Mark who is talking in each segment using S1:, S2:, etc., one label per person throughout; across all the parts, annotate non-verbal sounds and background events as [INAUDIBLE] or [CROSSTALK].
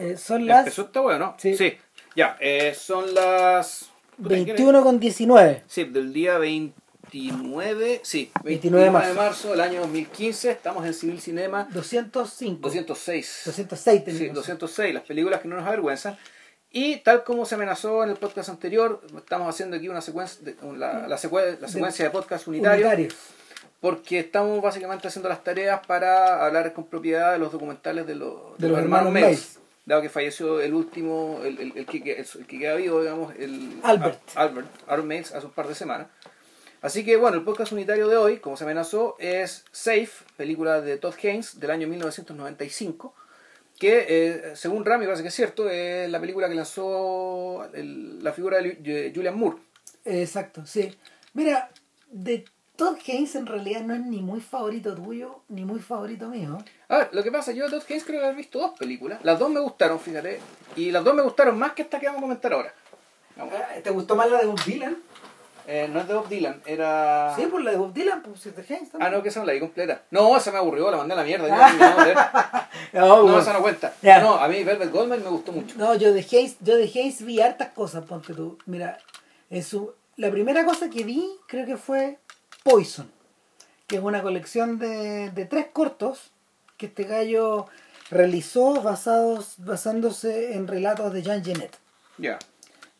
S1: Eh, son las
S2: Empezó esta weá, ¿no?
S1: Sí.
S2: Ya, eh, son las... puta, ¿qué
S1: 21 con 19.
S2: Sí, del día 29, sí,
S1: 29 de
S2: 29 de
S1: marzo.
S2: marzo del año 2015, estamos en Civil Cinema
S1: 205.
S2: 206.
S1: 206
S2: Sí,
S1: tenemos.
S2: 206, las películas que no nos avergüenzan. Y tal como se amenazó en el podcast anterior, estamos haciendo aquí una secuencia, de- la, la secue- la secuencia de podcast unitario,
S1: Unitarios.
S2: porque estamos básicamente haciendo las tareas para hablar con propiedad de los documentales de, los-
S1: De los hermanos Mays.
S2: Dado que falleció el último, el, el, el que, el que queda vivo, digamos, el
S1: Albert.
S2: Al- Albert, Mays, hace un par de semanas. Así que bueno, el podcast unitario de hoy, como se amenazó, es Safe, película de Todd Haynes del año 1995, que eh, según Rami parece que es cierto, es la película que lanzó el- la figura de Julian Moore.
S1: Exacto, sí. Mira, de Todd Haynes en realidad no es ni muy favorito tuyo, ni muy favorito mío.
S2: A ver, lo que pasa, yo de Todd Haynes creo que haber visto dos películas, las dos me gustaron, fíjate, y las dos me gustaron más que esta que vamos a comentar ahora. Vamos.
S1: ¿Te gustó más la de Bob Dylan?
S2: Eh, no es de Bob Dylan, era...
S1: Sí, pues la de Bob Dylan, pues es de Haynes
S2: Ah,
S1: también.
S2: no, que esa no la vi completa. No, esa me aburrió, la mandé a la mierda. yo no, [LAUGHS] no, de-
S1: No,
S2: no,
S1: pues,
S2: esa no cuenta. No, a mí Velvet Goldman me gustó mucho.
S1: No, yo de Hayes, yo de Hayes vi hartas cosas, ponte tú. Mira, en su, la primera cosa que vi creo que fue Poison, que es una colección de, de tres cortos que este gallo realizó basados, basándose en relatos de Jean Genet.
S2: Ya.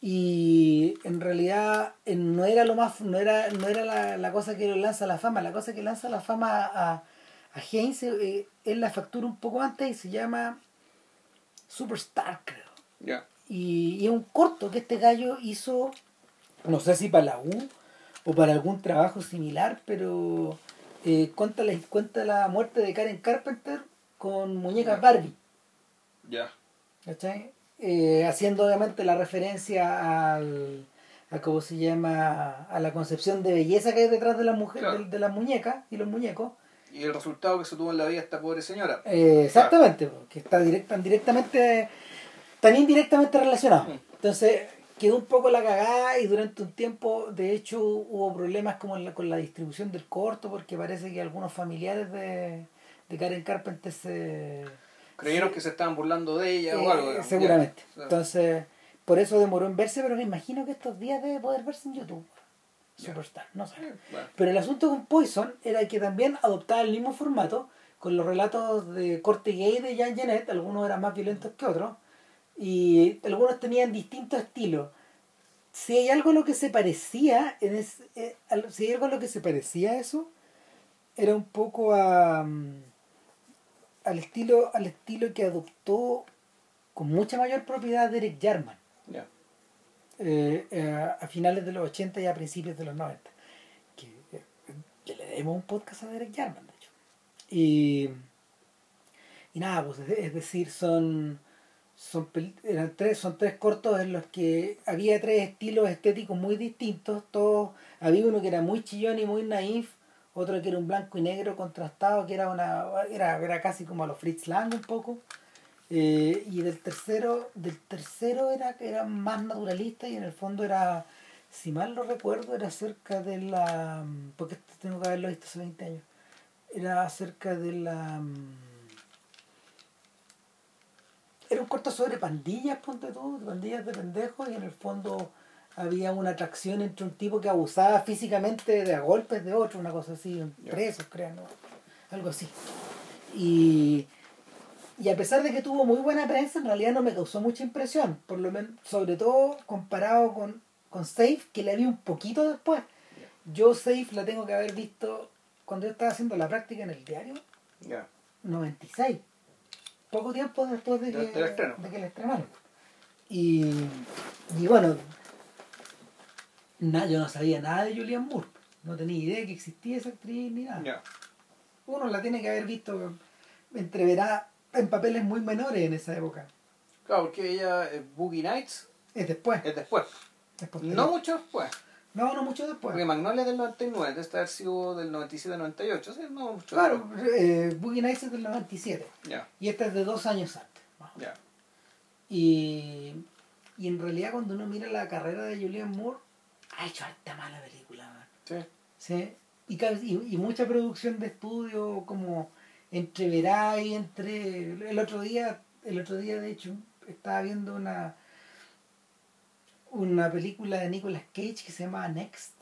S1: Y en realidad no era lo más no era no era la, la cosa que lo lanza la fama, la cosa que lanza la fama a, a Haynes eh, es la factura un poco antes y se llama Superstar, creo.
S2: Ya.
S1: Y, y es un corto que este gallo hizo, no sé si para la U o para algún trabajo similar, pero eh, cuenta, la, cuenta la muerte de Karen Carpenter con muñecas Barbie,
S2: Ya.
S1: ¿cachai? Eh, haciendo obviamente la referencia al, a cómo se llama, a la concepción de belleza que hay detrás de, la mujer,
S2: Claro.
S1: de, de las muñecas y los muñecos.
S2: Y el resultado que se tuvo en la vida de esta pobre señora.
S1: Eh, exactamente, porque está direct- tan directamente, tan indirectamente relacionado.
S2: Mm.
S1: Entonces quedó un poco la cagada y durante un tiempo, de hecho, hubo problemas como la- con la distribución del corto, porque parece que algunos familiares de, de Karen Carpenter se...
S2: Creyeron que se estaban burlando de ella
S1: eh,
S2: o algo. digamos.
S1: seguramente.
S2: Ya.
S1: Entonces, por eso demoró en verse, pero me imagino que estos días debe poder verse en YouTube. Superstar, no sé.
S2: Eh, bueno.
S1: Pero el asunto con Poison era que también adoptaba el mismo formato, con los relatos de corte gay de Jean Genet, algunos eran más violentos que otros, y algunos tenían distintos estilos. Si hay algo a lo que se parecía, en es- eh, si hay algo a lo que se parecía a eso, era un poco a, mm, al estilo al estilo que adoptó con mucha mayor propiedad Derek Jarman
S2: Ya.
S1: eh, eh, a finales de los 80 y a principios de los 90. Que, eh, que le debemos un podcast a Derek Jarman, de hecho. Y, y nada, pues es, es decir, son, son, eran tres, son tres cortos en los que había tres estilos estéticos muy distintos. Todos, había uno que era muy chillón y muy naif, otro que era un blanco y negro contrastado, que era una era, era casi como a los Fritz Lang un poco. Eh, y del tercero, del tercero era, era más naturalista y en el fondo era, si mal no recuerdo, era acerca de la. porque tengo que haberlo visto hace 20 años. Era acerca de la. Era un corto sobre pandillas, ponte tú, pandillas de pendejos, y en el fondo había una atracción entre un tipo que abusaba físicamente de a golpes de otro, una cosa así, presos, creo, ¿no? algo así. Y, y a pesar de que tuvo muy buena prensa, en realidad no me causó mucha impresión, por lo menos, sobre todo comparado con, con Safe, que la vi un poquito después. Yo Safe la tengo que haber visto cuando yo estaba haciendo la práctica en el diario,
S2: Ya.
S1: 96. Poco tiempo después de que,
S2: estreno.
S1: de que la estrenaron. Y, y bueno, na- yo no sabía nada de Julian Moore. No tenía idea que existía esa actriz ni nada. Uno la tiene que haber visto entreverá en papeles muy menores en esa época.
S2: Claro, porque ella, Boogie Nights,
S1: Es después.
S2: es después.
S1: es.
S2: No mucho después.
S1: No, no mucho después.
S2: Porque Magnolia es del 99, debe haber sido del 97-98, ¿sí? No mucho
S1: Claro, eh, Boogie Nights es del 97.
S2: Ya,
S1: Y esta es de dos años antes. más o menos.
S2: ya.
S1: Y, y en realidad cuando uno mira la carrera de Julian Moore, ha hecho harta mala película, man.
S2: Sí.
S1: ¿Sí? Y, y, y mucha producción de estudio como entreverá y entre el otro día el otro día de hecho estaba viendo una una película de Nicolas Cage que se llama Next.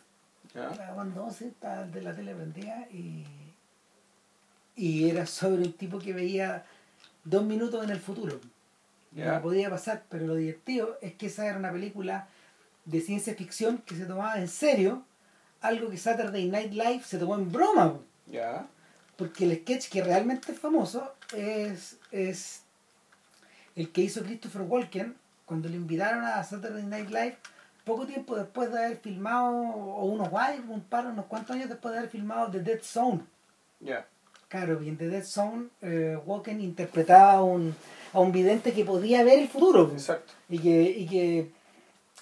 S2: ¿Ya?
S1: La cuando 12 estaba de la tele prendida y, y era sobre un tipo que veía dos minutos en el futuro.
S2: Ya.
S1: No podía pasar, pero lo divertido es que esa era una película de ciencia ficción que se tomaba en serio, algo que Saturday Night Live se tomó en broma.
S2: Ya.
S1: Porque el sketch que realmente es famoso es, es el que hizo Christopher Walken cuando le invitaron a Saturday Night Live poco tiempo después de haber filmado, o unos guay, un par, unos cuantos años después de haber filmado The Dead Zone.
S2: Ya.
S1: Claro, y en The Dead Zone eh, Walken interpretaba a un, a un vidente que podía ver el futuro.
S2: Exacto.
S1: Y que... Y que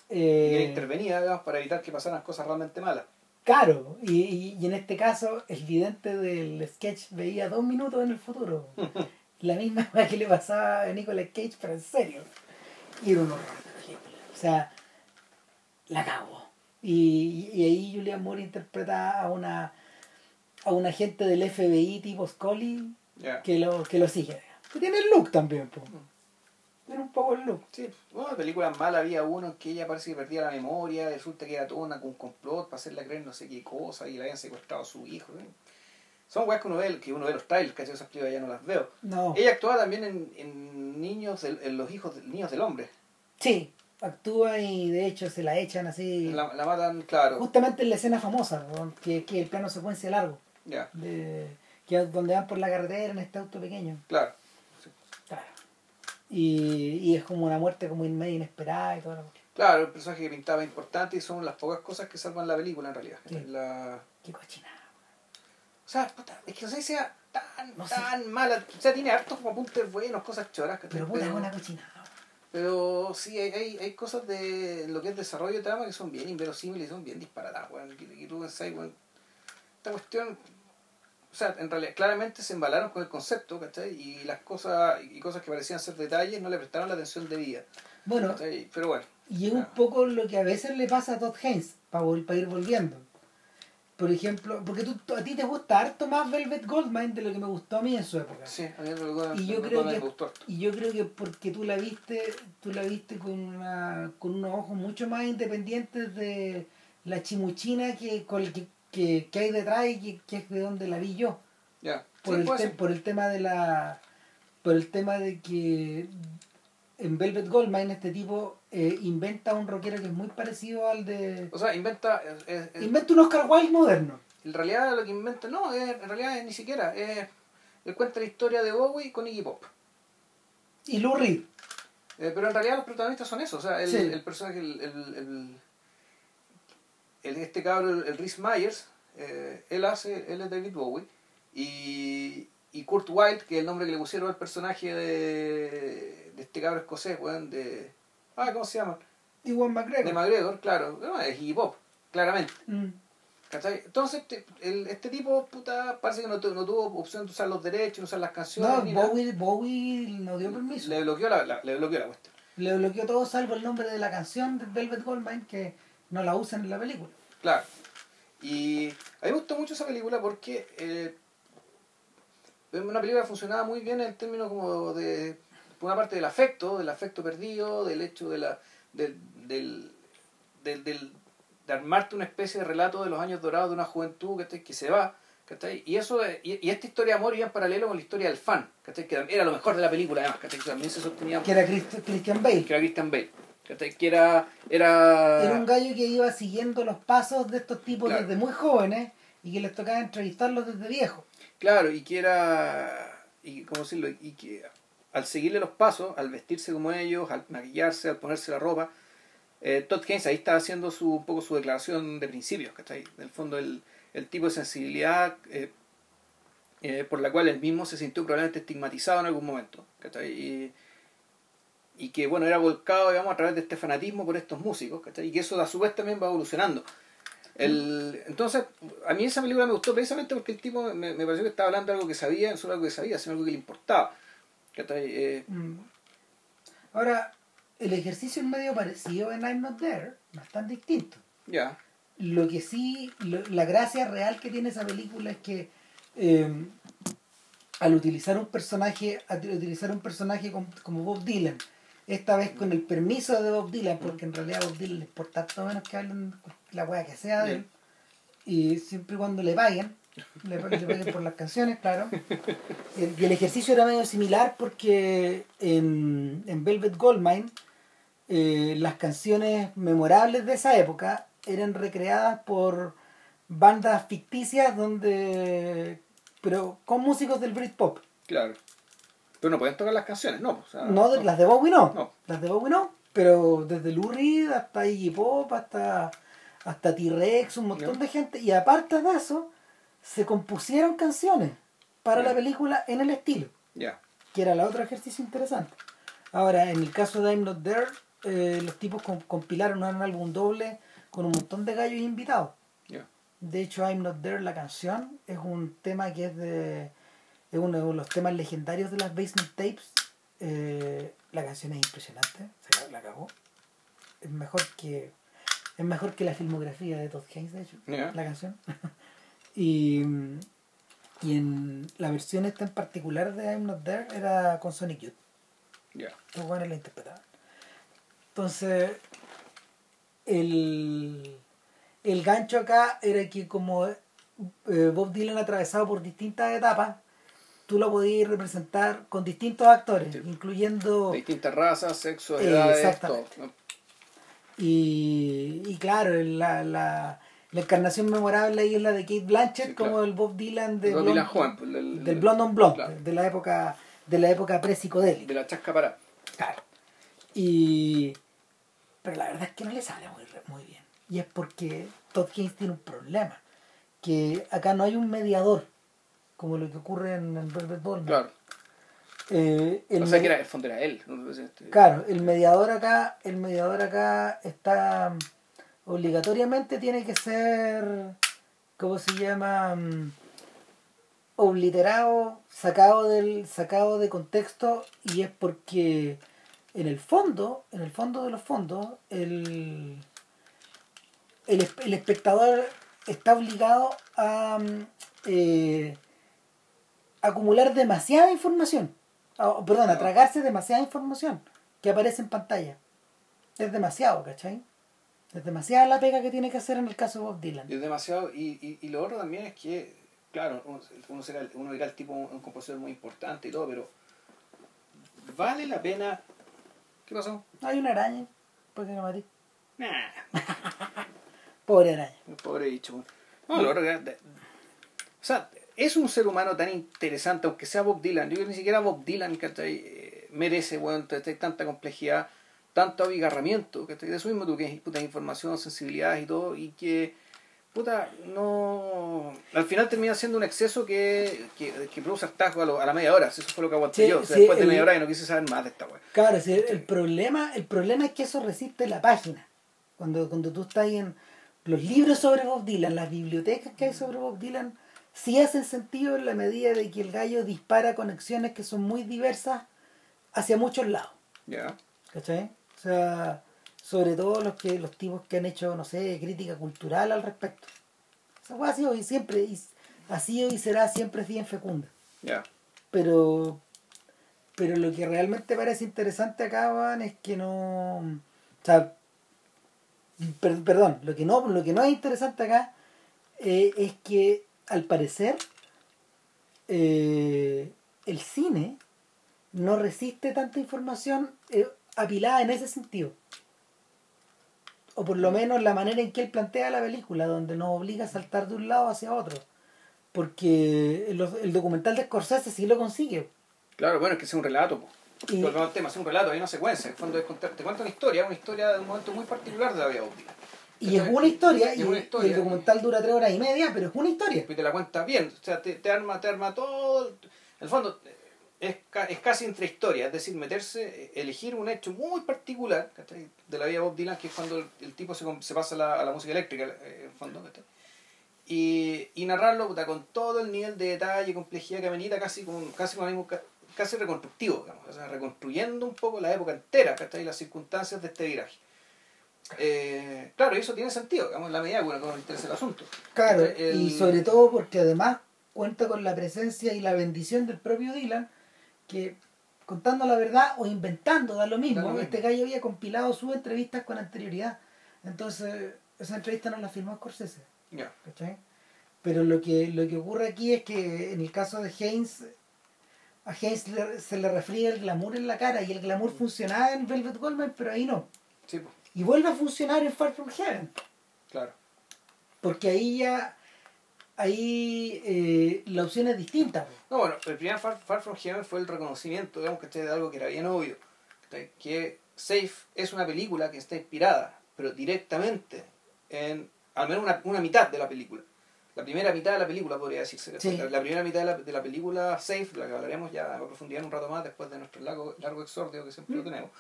S2: Y
S1: eh,
S2: intervenía, digamos, para evitar que pasaran cosas realmente malas.
S1: Claro, y, y, y en este caso el vidente del sketch veía dos minutos en el futuro. [LAUGHS] La misma cosa que le pasaba a Nicolas Cage, pero en serio. Y era un horror de película. O sea, la cago. Y, y ahí Julian Moore interpreta a una a un agente del FBI tipo Scully que lo, que lo sigue. Que tiene el look también, po. Tiene un poco el look.
S2: Sí, bueno, películas malas había uno en que ella parece que perdía la memoria, resulta que era todo una, un complot para hacerle creer no sé qué cosa y le habían secuestrado a su hijo. ¿eh? Son weas que uno ve, que uno ve los trailers, que esas películas ya no las veo.
S1: No.
S2: Ella actuaba también en, en niños, del- en los hijos del- niños del hombre.
S1: Sí, actúa y de hecho se la echan así.
S2: La, la matan, claro.
S1: Justamente en la escena famosa, ¿no? que, que el plano secuencia largo,
S2: Ya,
S1: de, que donde van por la carretera en este auto pequeño.
S2: claro.
S1: Claro. Y, y es como una muerte como medio inesperada y todo lo
S2: Claro, el personaje que pintaba es importante y son las pocas cosas que salvan la película en realidad.
S1: Sí.
S2: La...
S1: Qué cochinada.
S2: O sea, puta, es que no sé si sea tan,
S1: No sé.
S2: tan mala. O sea, tiene hartos como apuntes buenos, cosas choras.
S1: Pero puta, es una cochinada.
S2: Pero sí, hay, hay, hay cosas de lo que es desarrollo de trama que son bien inverosímiles y son bien disparatadas, weón. Que, que tú pensás, weón, esta cuestión, o sea, en realidad, claramente se embalaron con el concepto, ¿cachai? Y las cosas, y cosas que parecían ser detalles no le prestaron la atención debida,
S1: Bueno,
S2: ¿cachai? Pero bueno,
S1: y es un poco lo que a veces le pasa a Todd Haynes, para, ir volviendo. Por ejemplo, porque tú, a ti te gusta harto más Velvet Goldmine de lo que me gustó a mí en su época.
S2: sí, a mí me,
S1: Y yo
S2: me-
S1: creo que-
S2: gustó.
S1: Y yo creo que porque tú la viste, tú la viste con una, con unos ojos mucho más independientes de la chimuchina que, con el que, que, que hay detrás y que, que es de donde la vi yo.
S2: Ya,
S1: Por,
S2: sí,
S1: el te- por el tema de la. por el tema de que en Velvet Goldmine este tipo eh, inventa un rockero que es muy parecido al de.
S2: O sea, inventa, es- es- es-
S1: Inventa un Oscar Wilde moderno.
S2: en realidad lo que inventa, no, es, en realidad es ni siquiera, es, él cuenta la historia de Bowie con Iggy Pop.
S1: Y Lou Reed.
S2: Eh, pero en realidad los protagonistas son esos, o sea, el,
S1: Sí.
S2: el personaje, el, el, el, este cabro, el, el Rhys Myers, eh, él hace, él es David Bowie, y, y Kurt Wilde, que es el nombre que le pusieron al personaje de, de este cabro escocés, weón, de... Ah, ¿cómo se llama?
S1: Y Juan
S2: De
S1: McGregor.
S2: McGregor, claro, no, es Iggy Pop, claramente.
S1: Mm.
S2: ¿cachai? Entonces, este, el, este tipo, puta, parece que no, tu- no tuvo opción de usar los derechos, usar las canciones.
S1: No,
S2: ni nada.
S1: Bowie, Bowie no dio permiso.
S2: Le bloqueó la, la- le bloqueó la cuestión.
S1: Le bloqueó todo salvo el nombre de la canción de Velvet Goldmine que no la usan en la película.
S2: Claro. Y a mí me gustó mucho esa película porque eh, una película que funcionaba muy bien en términos como de, por una parte del afecto, del afecto perdido, del hecho de la, del, del, del, del- de armarte una especie de relato de los años dorados de una juventud ¿cachai? que se va. ¿cachai? Y eso y, y esta historia de amor iba en paralelo con la historia del fan, ¿cachai? que era lo mejor de la película además, ¿cachai? que también se sostenía
S1: Que era Christ- Christian Bale.
S2: que era Christian Bale, que era, era,
S1: Era un gallo que iba siguiendo los pasos de estos tipos
S2: Claro.
S1: desde muy jóvenes y que les tocaba entrevistarlos desde viejos.
S2: Claro, y que era, y cómo decirlo, y que al seguirle los pasos, al vestirse como ellos, al maquillarse, al ponerse la ropa, eh, Todd Haynes ahí estaba haciendo su, un poco su declaración de principios, ¿cachai? En el fondo el, el tipo de sensibilidad eh, eh, por la cual él mismo se sintió probablemente estigmatizado en algún momento, ¿cachai? Y, y que bueno, era volcado, digamos, a través de este fanatismo por estos músicos, ¿cachai? Y que eso a su vez también va evolucionando. Entonces, a mí esa película me gustó precisamente porque el tipo me, me pareció que estaba hablando de algo que sabía, no solo algo que sabía, sino algo que le importaba. Eh,
S1: Mm. Ahora, el ejercicio es medio parecido en I'm Not There, no es tan distinto.
S2: ya,
S1: Lo que sí, lo- la gracia real que tiene esa película es que eh, al utilizar un personaje, al utilizar un personaje como, como Bob Dylan, esta vez con el permiso de Bob Dylan, porque en realidad a Bob Dylan le importa todo menos que hablen la weá que sea de él, y siempre y cuando le paguen, le, le por las canciones, claro. El- y el ejercicio era medio similar porque en, en Velvet Goldmine eh, las canciones memorables de esa época eran recreadas por bandas ficticias donde pero con músicos del Britpop.
S2: Claro. Pero no pueden tocar las canciones, no. o sea,
S1: No, las de Bowie no.
S2: No.
S1: Las de Bowie no. Pero desde Lou Reed hasta Iggy Pop, hasta, hasta T-Rex, un montón de gente. Y aparte de eso, se compusieron canciones para la película en el estilo,
S2: Ya.
S1: que era la otro ejercicio interesante. Ahora, en el caso de I'm Not There, eh, los tipos com- compilaron un álbum doble con un montón de gallos invitados. De hecho, I'm Not There, la canción, es un tema que es de. Es uno de los temas legendarios de las Basement Tapes. Eh, la canción es impresionante, se la, cagó. Es mejor que. Es mejor que la filmografía de Todd Haynes, de hecho, la canción. [LAUGHS] y, y en la versión esta en particular de I'm Not There era con Sonic Youth.
S2: Ya.
S1: Buenos la interpretaban. Entonces, el, el gancho acá era que como eh, Bob Dylan atravesado por distintas etapas, tú lo podías representar con distintos actores,
S2: Sí.
S1: incluyendo...
S2: Distintas razas, sexos, edades, todo.
S1: Y, y claro, la, la, la encarnación memorable ahí es la de Kate Blanchett
S2: Sí,
S1: como el Bob Dylan de
S2: Bob Dylan pues, del-
S1: del Blonde on Blonde,
S2: claro.
S1: de la época de la época pre-psicodélica.
S2: De la chasca para.
S1: Claro. Y. Pero la verdad es que no le sale muy, muy bien. Y es porque Todd Haynes tiene un problema. Que acá no hay un mediador, como lo que ocurre en el Velvet Ballroom.
S2: Claro.
S1: Eh, el
S2: o sea que era, el fondo era él. Este-
S1: Claro, el mediador acá, el mediador acá está obligatoriamente tiene que ser, ¿cómo se llama? Mm, obliterado, sacado del, sacado de contexto, y es porque en el fondo, en el fondo de los fondos, el, el, el espectador está obligado a mm, eh, acumular demasiada información. Ah, perdón, a tragarse demasiada información que aparece en pantalla. Es demasiado, ¿cachai? Es demasiada la pega que tiene que hacer en el caso de Bob Dylan.
S2: Y es demasiado. Y, y, y lo otro también es que, claro, uno, uno, será, uno dirá el tipo un, un compositor muy importante y todo, pero vale la pena. ¿Qué pasó?
S1: Hay una araña, porque no maté.
S2: Nah, [LAUGHS]
S1: Pobre araña.
S2: pobre bicho. No, lo otro que- de- o sea, es un ser humano tan interesante, aunque sea Bob Dylan. Yo creo que ni siquiera Bob Dylan ¿cachai? Eh, merece bueno, tanta complejidad, tanto abigarramiento, ¿cachai? de eso mismo tú que es puta información, sensibilidad y todo, y que puta, no. Al final termina siendo un exceso que, que, que produce hartazgo a, lo- a la media hora. Eso fue lo que aguanté
S1: Sí,
S2: yo. O sea,
S1: sí,
S2: después de media hora y no quise saber más de esta weá.
S1: Claro, sí, el, problema, el problema es que eso resiste la página. Cuando, cuando tú estás ahí en los libros sobre Bob Dylan, las bibliotecas que hay sobre Bob Dylan, sí hacen sentido en la medida de que el gallo dispara conexiones que son muy diversas hacia muchos lados.
S2: Ya.
S1: ¿Cachai? O sea, sobre todo los que los tipos que han hecho, no sé, crítica cultural al respecto. Esa hueá ha sido y siempre, y, ha sido y será siempre bien fecunda.
S2: Ya.
S1: Pero pero lo que realmente parece interesante acá, weón, es que no. O sea, per- perdón, lo que no, lo que no es interesante acá eh, es que al parecer eh, el cine no resiste tanta información eh, apilada en ese sentido. O por lo menos la manera en que él plantea la película, donde nos obliga a saltar de un lado hacia otro. Porque el, el documental de Scorsese sí lo consigue.
S2: Claro, bueno, es que es un relato.
S1: Y-
S2: al tema, es un relato, hay una secuencia. En el fondo es contar- te cuenta una historia, una historia de un momento muy particular de la vida Dylan.
S1: Y es una historia,
S2: y
S1: el documental dura tres horas y media, pero es una historia.
S2: Y te la cuenta bien, o sea, te, te arma, te arma todo. En el fondo, es, es casi entre historias, es decir, meterse, eh, elegir un hecho muy particular ¿cachai? de la vida de Bob Dylan, que es cuando el, el tipo se, pasa a la, a la música eléctrica, eh, en fondo, ¿cachai? y, y narrarlo con todo el nivel de detalle y complejidad que amerita, casi con, casi con ánimo casi reconstructivo, digamos, o sea, reconstruyendo un poco la época entera, ¿cachai? y las circunstancias de este viraje. Eh, claro, y eso tiene sentido, digamos, en la medida que uno le interesa el asunto.
S1: Claro,
S2: El-
S1: y sobre todo porque además cuenta con la presencia y la bendición del propio Dylan, que contando la verdad o inventando, da lo mismo.
S2: Da lo
S1: Este gallo había compilado sus entrevistas con anterioridad. Entonces, esa entrevista no la firmó Scorsese. ¿cachai? Pero lo que, lo que ocurre aquí es que en el caso de Haynes, a Haynes le- se le refriega el glamour en la cara y el glamour funcionaba en Velvet Goldmine, pero ahí no.
S2: Sí,
S1: Y vuelve a funcionar en Far From Heaven,
S2: claro.
S1: porque ahí ya, ahí eh, la opción es distinta.
S2: No, bueno, el primer Far, Far From Heaven fue el reconocimiento, digamos, que de algo que era bien obvio. Que Safe es una película que está inspirada, pero directamente en al menos una, una mitad de la película. La primera mitad de la película podría decirse. La, la primera mitad de la, de la película Safe, la que hablaremos ya a profundidad en un rato más después de nuestro largo, largo exordio que siempre lo tenemos.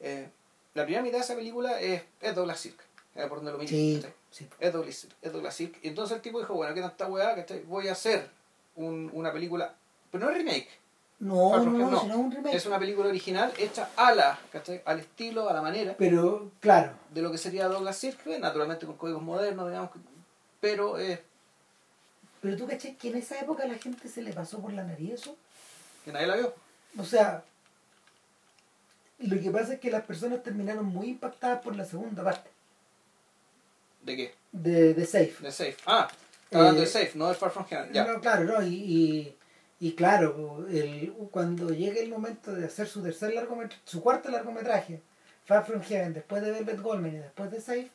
S2: eh, la primera mitad de esa película es, es Douglas Sirk, eh, por donde lo mires,
S1: Sí, sí.
S2: es Douglas, Sirk, es. Y entonces el tipo dijo, bueno, ¿qué tanta weá? ¿cachai? Voy a hacer un- una película, pero no es remake,
S1: No, no, no,
S2: no.
S1: sino un remake.
S2: es una película original hecha a la, ¿cachai? al estilo, a la manera
S1: Pero, claro,
S2: de lo que sería Douglas Sirk, naturalmente con códigos modernos, digamos, pero eh,
S1: pero tú caché que en esa época la gente se le pasó por la nariz eso.
S2: que nadie la vio.
S1: O sea, lo que pasa es que las personas terminaron muy impactadas por la segunda parte
S2: ¿De qué?
S1: de, de Safe.
S2: De Safe. Ah, está hablando
S1: Eh,
S2: de Safe, no de Far From Heaven. Ya.
S1: No, claro, no, y, y, y claro, el, cuando llegue el momento de hacer su tercer largometraje, su cuarto largometraje, Far From Heaven, después de Velvet Goldman y después de Safe,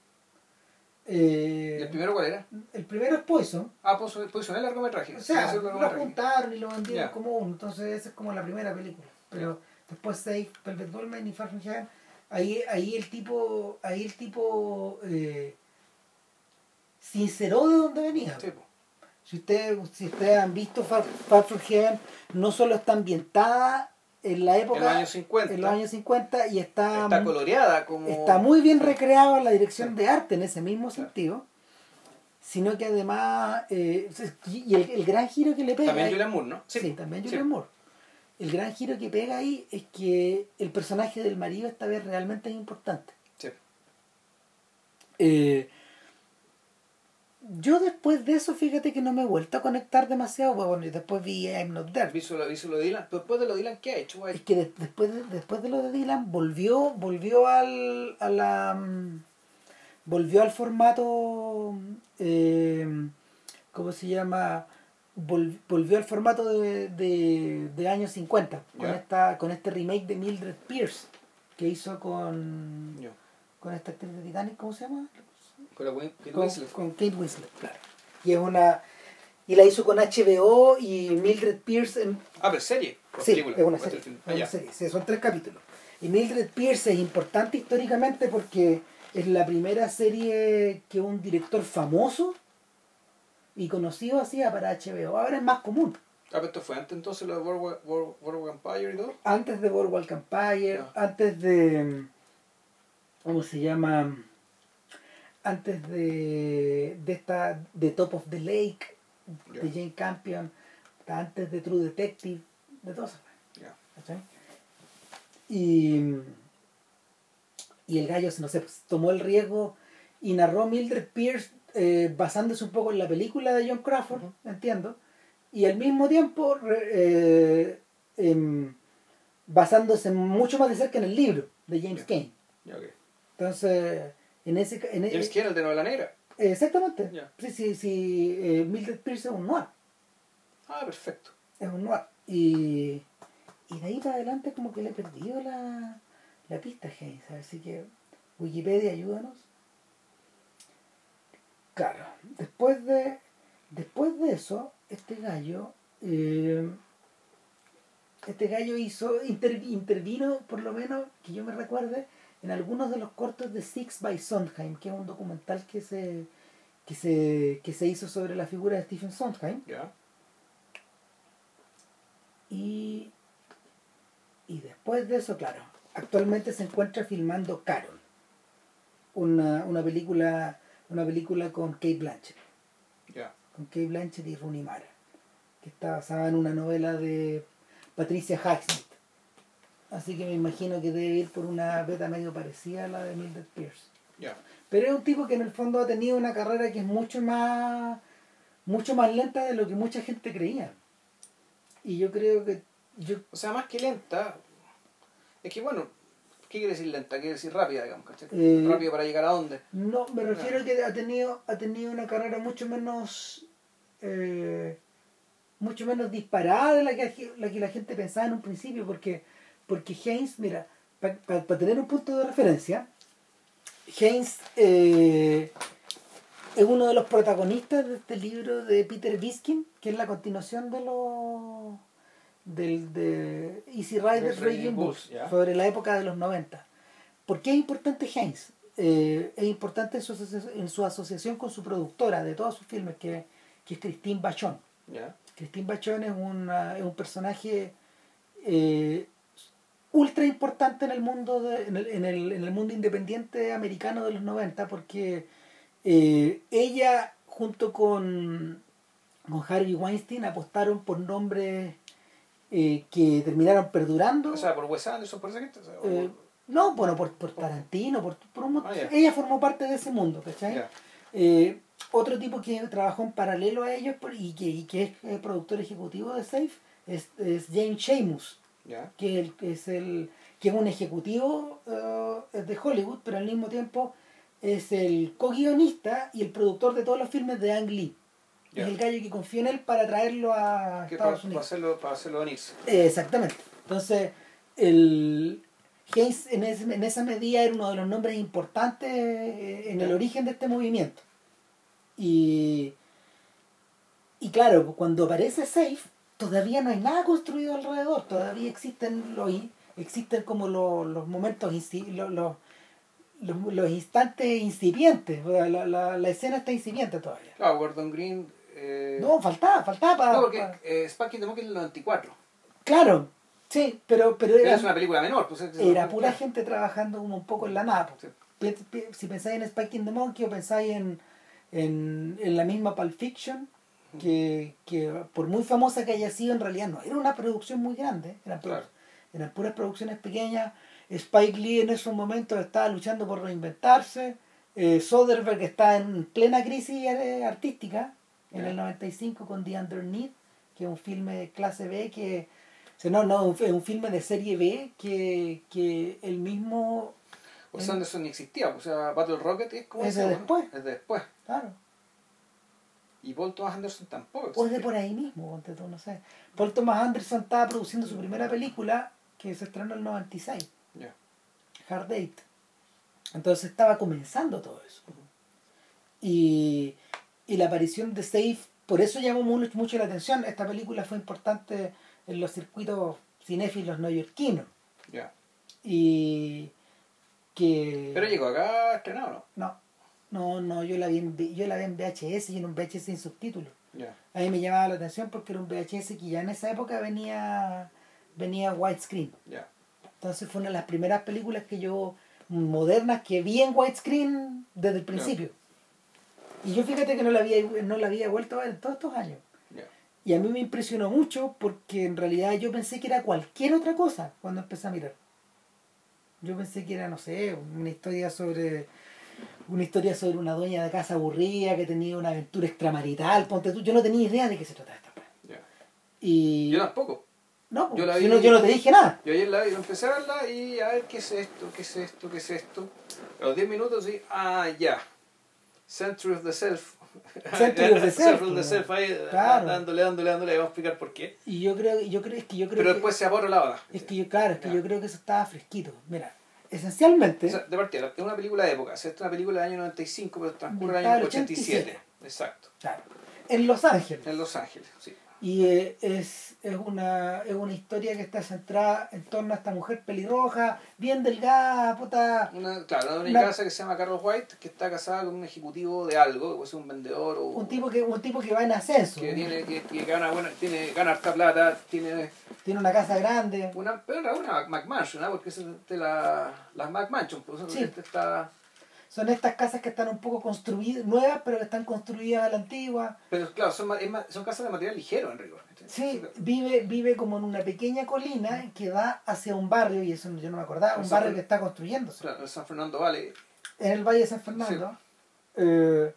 S1: eh,
S2: ¿Y el primero cuál era?
S1: el primero es Poison,
S2: Ah, pues, pues el largometraje.
S1: o sea,
S2: sí,
S1: lo juntaron y lo vendieron como uno, entonces esa es como la primera película, pero después Safe, Velvet Goldman y Far From Heaven, ahí, ahí el tipo, ahí el tipo eh, sinceró de dónde venía.
S2: Sí.
S1: Si ustedes, si ustedes han visto Far, Far From Heaven, no solo está ambientada en la época,
S2: En los años 50.
S1: en los años 50 y está,
S2: Está coloreada como...
S1: está muy bien en la dirección de arte en ese mismo
S2: Claro.
S1: sentido, sino que además, eh, y el, el gran giro que le pega,
S2: También Julian Moore, ¿no?
S1: sí, también
S2: sí.
S1: Julian Moore. El gran giro que pega ahí es que el personaje del marido esta vez realmente es importante.
S2: Sí.
S1: Eh, yo después de eso, fíjate que no me he vuelto a conectar demasiado, pues, bueno, y después vi I'm Not There.
S2: Visto lo, lo de Dylan. Después de lo de Dylan, ¿qué ha hecho?
S1: Es que de- después, de, después de lo de Dylan volvió, volvió al, a la, mm, volvió al formato, eh, ¿cómo se llama? Vol- volvió al formato de, de, de años 50, con, esta, con este remake de Mildred Pierce que hizo con, con esta actriz de Titanic, ¿cómo se llama?
S2: Con la Win- Kate Winslet.
S1: con Kate Winslet, claro. Y es una y la hizo con HBO y Mildred Pierce en,
S2: Ah, pero serie.
S1: sí,
S2: película.
S1: es una serie, es
S2: Ah,
S1: una
S2: ya.
S1: serie, sí, son tres capítulos. Y Mildred Pierce es importante históricamente porque es la primera serie que un director famoso y conocido hacía para HBO. Ahora es más común.
S2: Ah, pero esto fue antes entonces lo de World War, World, World War Empire y todo.
S1: Antes de Boardwalk Empire, antes de. ¿Cómo se llama? Antes de. de esta. de Top of the Lake,
S2: Ya.
S1: de Jane Campion, antes de True Detective, de cosas,
S2: Ya.
S1: ¿cachai? Y. y el gallo, no sé, pues, tomó el riesgo y narró Mildred Pierce eh, basándose un poco en la película de John Crawford, entiendo, y al mismo tiempo eh, em, basándose mucho más de cerca en el libro de James.
S2: Ya, ok.
S1: Entonces, en ese... En e-
S2: James Kane, el de Novela Negra.
S1: Exactamente.
S2: Ya.
S1: Sí, sí, sí. eh, Mildred Pierce es un noir.
S2: Ah, perfecto.
S1: Es un noir. Y, y de ahí para adelante como que le he perdido la, la pista, Hayes. Así que, Wikipedia, ayúdanos. Claro, después de, después de eso, este gallo, eh, este gallo hizo, inter- intervino, por lo menos, que yo me recuerde, en algunos de los cortos de Six by Sondheim, que es un documental que se, que se, que se hizo sobre la figura de Stephen Sondheim.
S2: Ya.
S1: Y, y después de eso, claro, actualmente se encuentra filmando Carol, una, una película una película con Kate Blanchett,
S2: Ya.
S1: con Kate Blanchett y Rooney Mara, que está basada en una novela de Patricia Highsmith. Así que me imagino que debe ir por una beta medio parecida a la de Mildred Pierce.
S2: Ya.
S1: Pero es un tipo que en el fondo ha tenido una carrera que es mucho más mucho más lenta de lo que mucha gente creía. Y yo creo que yo
S2: O sea, más que lenta, Es que bueno, ¿qué quiere decir lenta? ¿Qué quiere decir rápida, digamos? ¿cachai?
S1: Eh,
S2: Rápida para llegar a dónde.
S1: No, me refiero a que ha tenido, ha tenido una carrera mucho menos eh, mucho menos disparada de la que, la que la gente pensaba en un principio, porque, porque Haynes, mira, para tener un punto de referencia, Haynes eh, es uno de los protagonistas de este libro de Peter Biskin, que es la continuación de los del de Easy Riders
S2: Del
S1: Raging Bulls,
S2: ya.
S1: sobre la época de los 90. ¿Por qué es importante Haynes? Eh, es importante en su, asocia- en su asociación con su productora de todos sus filmes, que, que es Christine Bachon.
S2: ¿Ya?
S1: Christine Bachon es, una- es un personaje eh, ultra importante en el mundo de- en, el, en, el, en el mundo independiente americano de los 90 porque eh, ella junto con, con Harvey Weinstein apostaron por nombres eh, que terminaron perdurando
S2: O sea, por Wes Anderson, por esa gente. o sea, o-
S1: eh, no, bueno, por, por Tarantino, por, por un
S2: Ah,
S1: ella formó parte de ese mundo, ¿cachai?
S2: ya.
S1: Eh, otro tipo que trabajó en paralelo a ellos por- y que, y que es eh, productor ejecutivo de Safe es, es James Sheamus,
S2: Ya.
S1: que, el- que es el que es un ejecutivo eh, de Hollywood, pero al mismo tiempo es el co-guionista y el productor de todos los filmes de Ang Lee.
S2: Ya.
S1: Es el gallo que confió en él para traerlo a
S2: Que
S1: Estados
S2: para
S1: Unidos.
S2: hacerlo, para hacerlo.
S1: Eh, Exactamente. Entonces, el Haynes en, ese- en esa medida era uno de los nombres importantes eh, en el origen de este movimiento. Y, y claro, cuando aparece Safe, todavía no hay nada construido alrededor, todavía existen los, existen como los, los momentos, los, los, los- instantes incipientes, o sea, la, la, la escena está incipiente todavía.
S2: Claro, Gordon Green. Eh,
S1: No, faltaba, faltaba para...
S2: no, porque eh, Spanking the Monkey es del 94.
S1: Claro, sí, pero, pero
S2: Pero
S1: era,
S2: es una película menor. Pues, es-
S1: era pura
S2: claro.
S1: gente trabajando como un poco en la nada.
S2: Sí.
S1: Pi- Si pensáis en Spike in the Monkey o pensáis en, en, en la misma Pulp Fiction, que, que por muy famosa que haya sido, en realidad no era una producción muy grande, eran,
S2: Claro.
S1: eran puras producciones pequeñas. Spike Lee en esos momentos estaba luchando por reinventarse. Eh, Soderbergh está en plena crisis eh, artística en
S2: Ya.
S1: el 95 con The Underneath, que es un filme de clase B que. o sea, no, no, es un filme de serie B que, que el mismo.
S2: Wes Anderson ni existía. O sea, Battle Rocket es como.
S1: Es
S2: se
S1: de
S2: llama,
S1: después.
S2: Es de después.
S1: Claro.
S2: Y Paul Thomas Anderson tampoco.
S1: O es de
S2: existía.
S1: por ahí mismo, ponte tú, no sé. Paul Thomas Anderson estaba produciendo su primera película que se estrenó en el 96,
S2: Ya.
S1: Hard Date. Entonces estaba comenzando todo eso. Y, y la aparición de Safe, por eso llamó mucho, mucho la atención. Esta película fue importante en los circuitos cinéfilos neoyorquinos.
S2: Ya.
S1: Y que...
S2: Pero llegó acá estrenado, ¿no?
S1: No, no, no, yo la vi en, yo la vi en VHS y en un VHS sin subtítulos. A mí me llamaba la atención porque era un VHS que ya en esa época venía venía widescreen. Entonces fue una de las primeras películas que yo modernas que vi en widescreen desde el principio. Y yo fíjate que no la había no la había vuelto a ver en todos estos años. Y a mí me impresionó mucho porque en realidad yo pensé que era cualquier otra cosa cuando empecé a mirar. Yo pensé que era, no sé, una historia sobre una historia sobre una dueña de casa aburrida que tenía una aventura extramarital, ponte tú. Yo no tenía idea de qué se trataba esta. Y
S2: Yo tampoco.
S1: no,
S2: yo la vi-
S1: no, yo no te dije nada.
S2: Yo ayer la vi, empecé a verla y a ver qué es esto, qué es esto, qué es esto. A los 10 minutos y, ah, ya. Century of the Self.
S1: Century of the [LAUGHS] Self,
S2: of the Self, ahí
S1: claro.
S2: dándole, dándole, dándole, vamos a explicar por qué.
S1: Y yo creo, yo creo, es que yo creo
S2: Pero
S1: que,
S2: después se aporra la bala.
S1: es que yo, claro, es que yo creo que eso estaba fresquito. Mira, esencialmente,
S2: O sea, de partida, es una película de época. es una película del año 95, pero transcurre el
S1: Ambientada
S2: año
S1: en
S2: 87.
S1: 87.
S2: Exacto.
S1: claro, en Los Ángeles.
S2: En Los Ángeles, sí.
S1: Y eh, es, es, una, es una historia que está centrada en torno a esta mujer pelirroja, bien delgada, puta.
S2: Una, claro, una
S1: Una-
S2: casa que se llama Carol White, que está casada con un ejecutivo de algo, que puede ser un vendedor o
S1: Un tipo que, un tipo que va en ascenso.
S2: que tiene que, que gana buena, tiene gana harta plata, tiene
S1: Tiene una casa grande.
S2: una pero una McMansion, ¿no? porque es de la, las McMansion, pues
S1: Sí.
S2: está
S1: Son estas casas que están un poco construidas, nuevas, pero que están construidas a la antigua.
S2: pero claro, son, son casas de material ligero en rigor.
S1: Sí, vive, vive como en una pequeña colina que da hacia un barrio, y eso yo no me acordaba, un barrio que está construyéndose.
S2: Claro, San Fernando Valley,
S1: En el Valle de San Fernando. eh,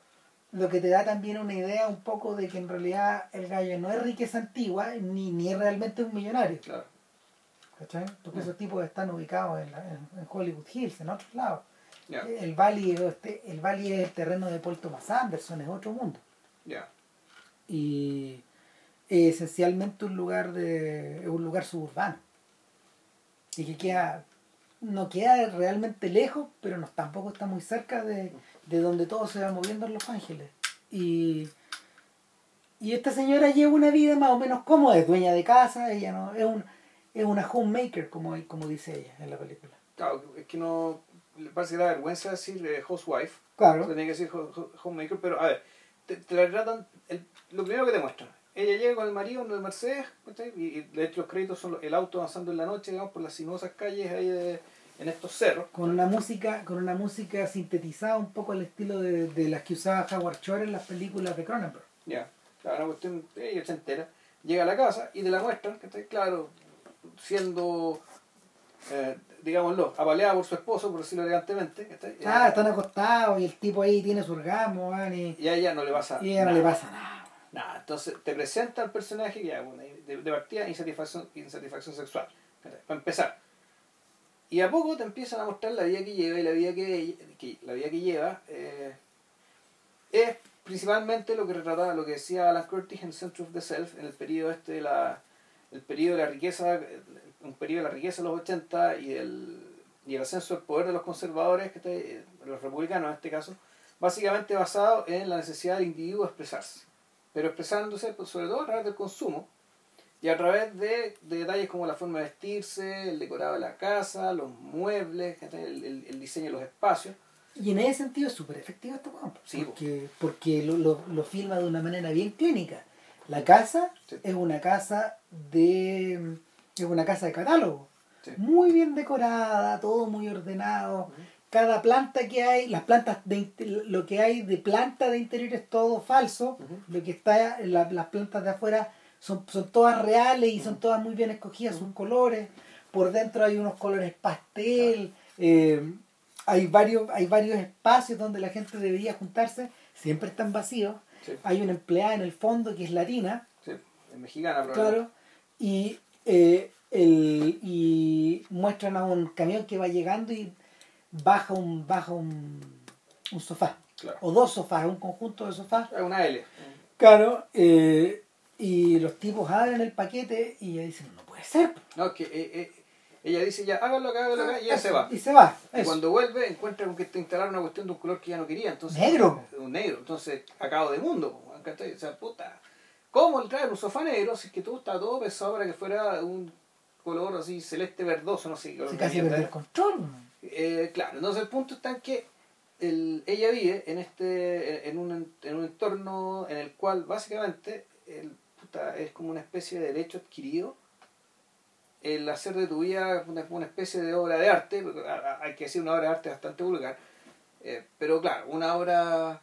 S1: lo que te da también una idea un poco de que en realidad el gallo no es riqueza antigua, ni, ni es realmente un millonario.
S2: claro.
S1: ¿cachai? Porque esos tipos están ubicados en, la- en- en Hollywood Hills, en otros lados. El Valley, es este- el Valley es el terreno de Paul Thomas Anderson, es otro mundo.
S2: ya.
S1: Y es esencialmente un lugar de es un lugar suburbano. Y que queda no queda realmente lejos, pero no, tampoco está muy cerca de, de donde todo se va moviendo en Los Ángeles. Y, y esta señora lleva una vida más o menos cómoda, es dueña de casa, ella no es un es una homemaker como, como dice ella en la película.
S2: Claro, es que no. Le parece que da vergüenza decir eh, housewife.
S1: Claro.
S2: Tenía que decir ho- ho- homemaker, pero a ver, te, te la tratan. el- lo primero que te muestran. Ella llega con el marido en el Mercedes, y, y de hecho los créditos son el auto avanzando en la noche, digamos, por las sinuosas calles ahí de- en estos cerros.
S1: con una música con una música sintetizada un poco al estilo de, de las que usaba Howard Shore en las películas de Cronenberg.
S2: Ya, claro, una cuestión eh, ochentera. Llega a la casa y te la muestran, ¿cachai? Claro, siendo, eh, digámoslo, apaleada por su esposo, por decirlo elegantemente.
S1: Ah, están acostados y el tipo ahí tiene su orgasmo, man, y,
S2: Y a ella no le pasa
S1: y a ella no
S2: nada.
S1: le pasa nada.
S2: Nada, entonces te presenta al personaje que ya, bueno, de, de partida insatisfacción, insatisfacción sexual, para empezar. Y a poco te empiezan a mostrar la vida que lleva y la vida que, que- la vida que lleva eh, es principalmente lo que retrataba, lo que decía Alan Curtis en Center of the Self, en el periodo este de la, el periodo de la riqueza, un periodo de la riqueza de los 80 y el, y el ascenso del poder de los conservadores, que de los republicanos en este caso, básicamente basado en la necesidad del individuo de expresarse, pero expresándose pues, sobre todo a través del consumo y a través de, de detalles como la forma de vestirse, el decorado de la casa, los muebles, el- el diseño de los espacios.
S1: Y en ese sentido es súper efectivo este weón,
S2: Sí,
S1: porque, porque lo, lo, lo filma de una manera bien clínica. La casa
S2: Sí.
S1: es una casa de es una casa de catálogo.
S2: Sí.
S1: Muy bien decorada, todo muy ordenado. Cada planta que hay, las plantas de lo que hay de planta de interior es todo falso. Lo que está en la- las plantas de afuera son, son todas reales y son todas muy bien escogidas sus colores. Por dentro hay unos colores pastel. eh, hay varios, hay varios espacios donde la gente debería juntarse, siempre están vacíos.
S2: Sí,
S1: Hay una empleada en el fondo que es latina,
S2: sí, es mexicana,
S1: claro, y, eh, el, y muestran a un camión que va llegando y baja un, baja un, un sofá,
S2: Claro.
S1: o dos sofás, un conjunto de sofás.
S2: Es una L.
S1: Claro, eh, y los tipos abren el paquete y ella dicen, no puede ser.
S2: No, es que eh, ella dice ya, hágalo acá, hágalo acá, y ella se va.
S1: Y se va.
S2: Y cuando vuelve encuentra con que te instalaron una cuestión de un color que ya no quería. Entonces,
S1: Negro.
S2: Un negro. Entonces, acabo de mundo. O sea, puta. ¿Cómo el traer un sofá negro si es que todo está todo pensado para que fuera un color así celeste verdoso, no sé color de
S1: casi el control.
S2: Eh, claro, entonces el punto está en que el- ella vive en este en un, en un entorno en el cual básicamente el, puta, es como una especie de derecho adquirido. El hacer de tu vida una, una especie de obra de arte, hay que decir una obra de arte bastante vulgar, eh, pero claro, una obra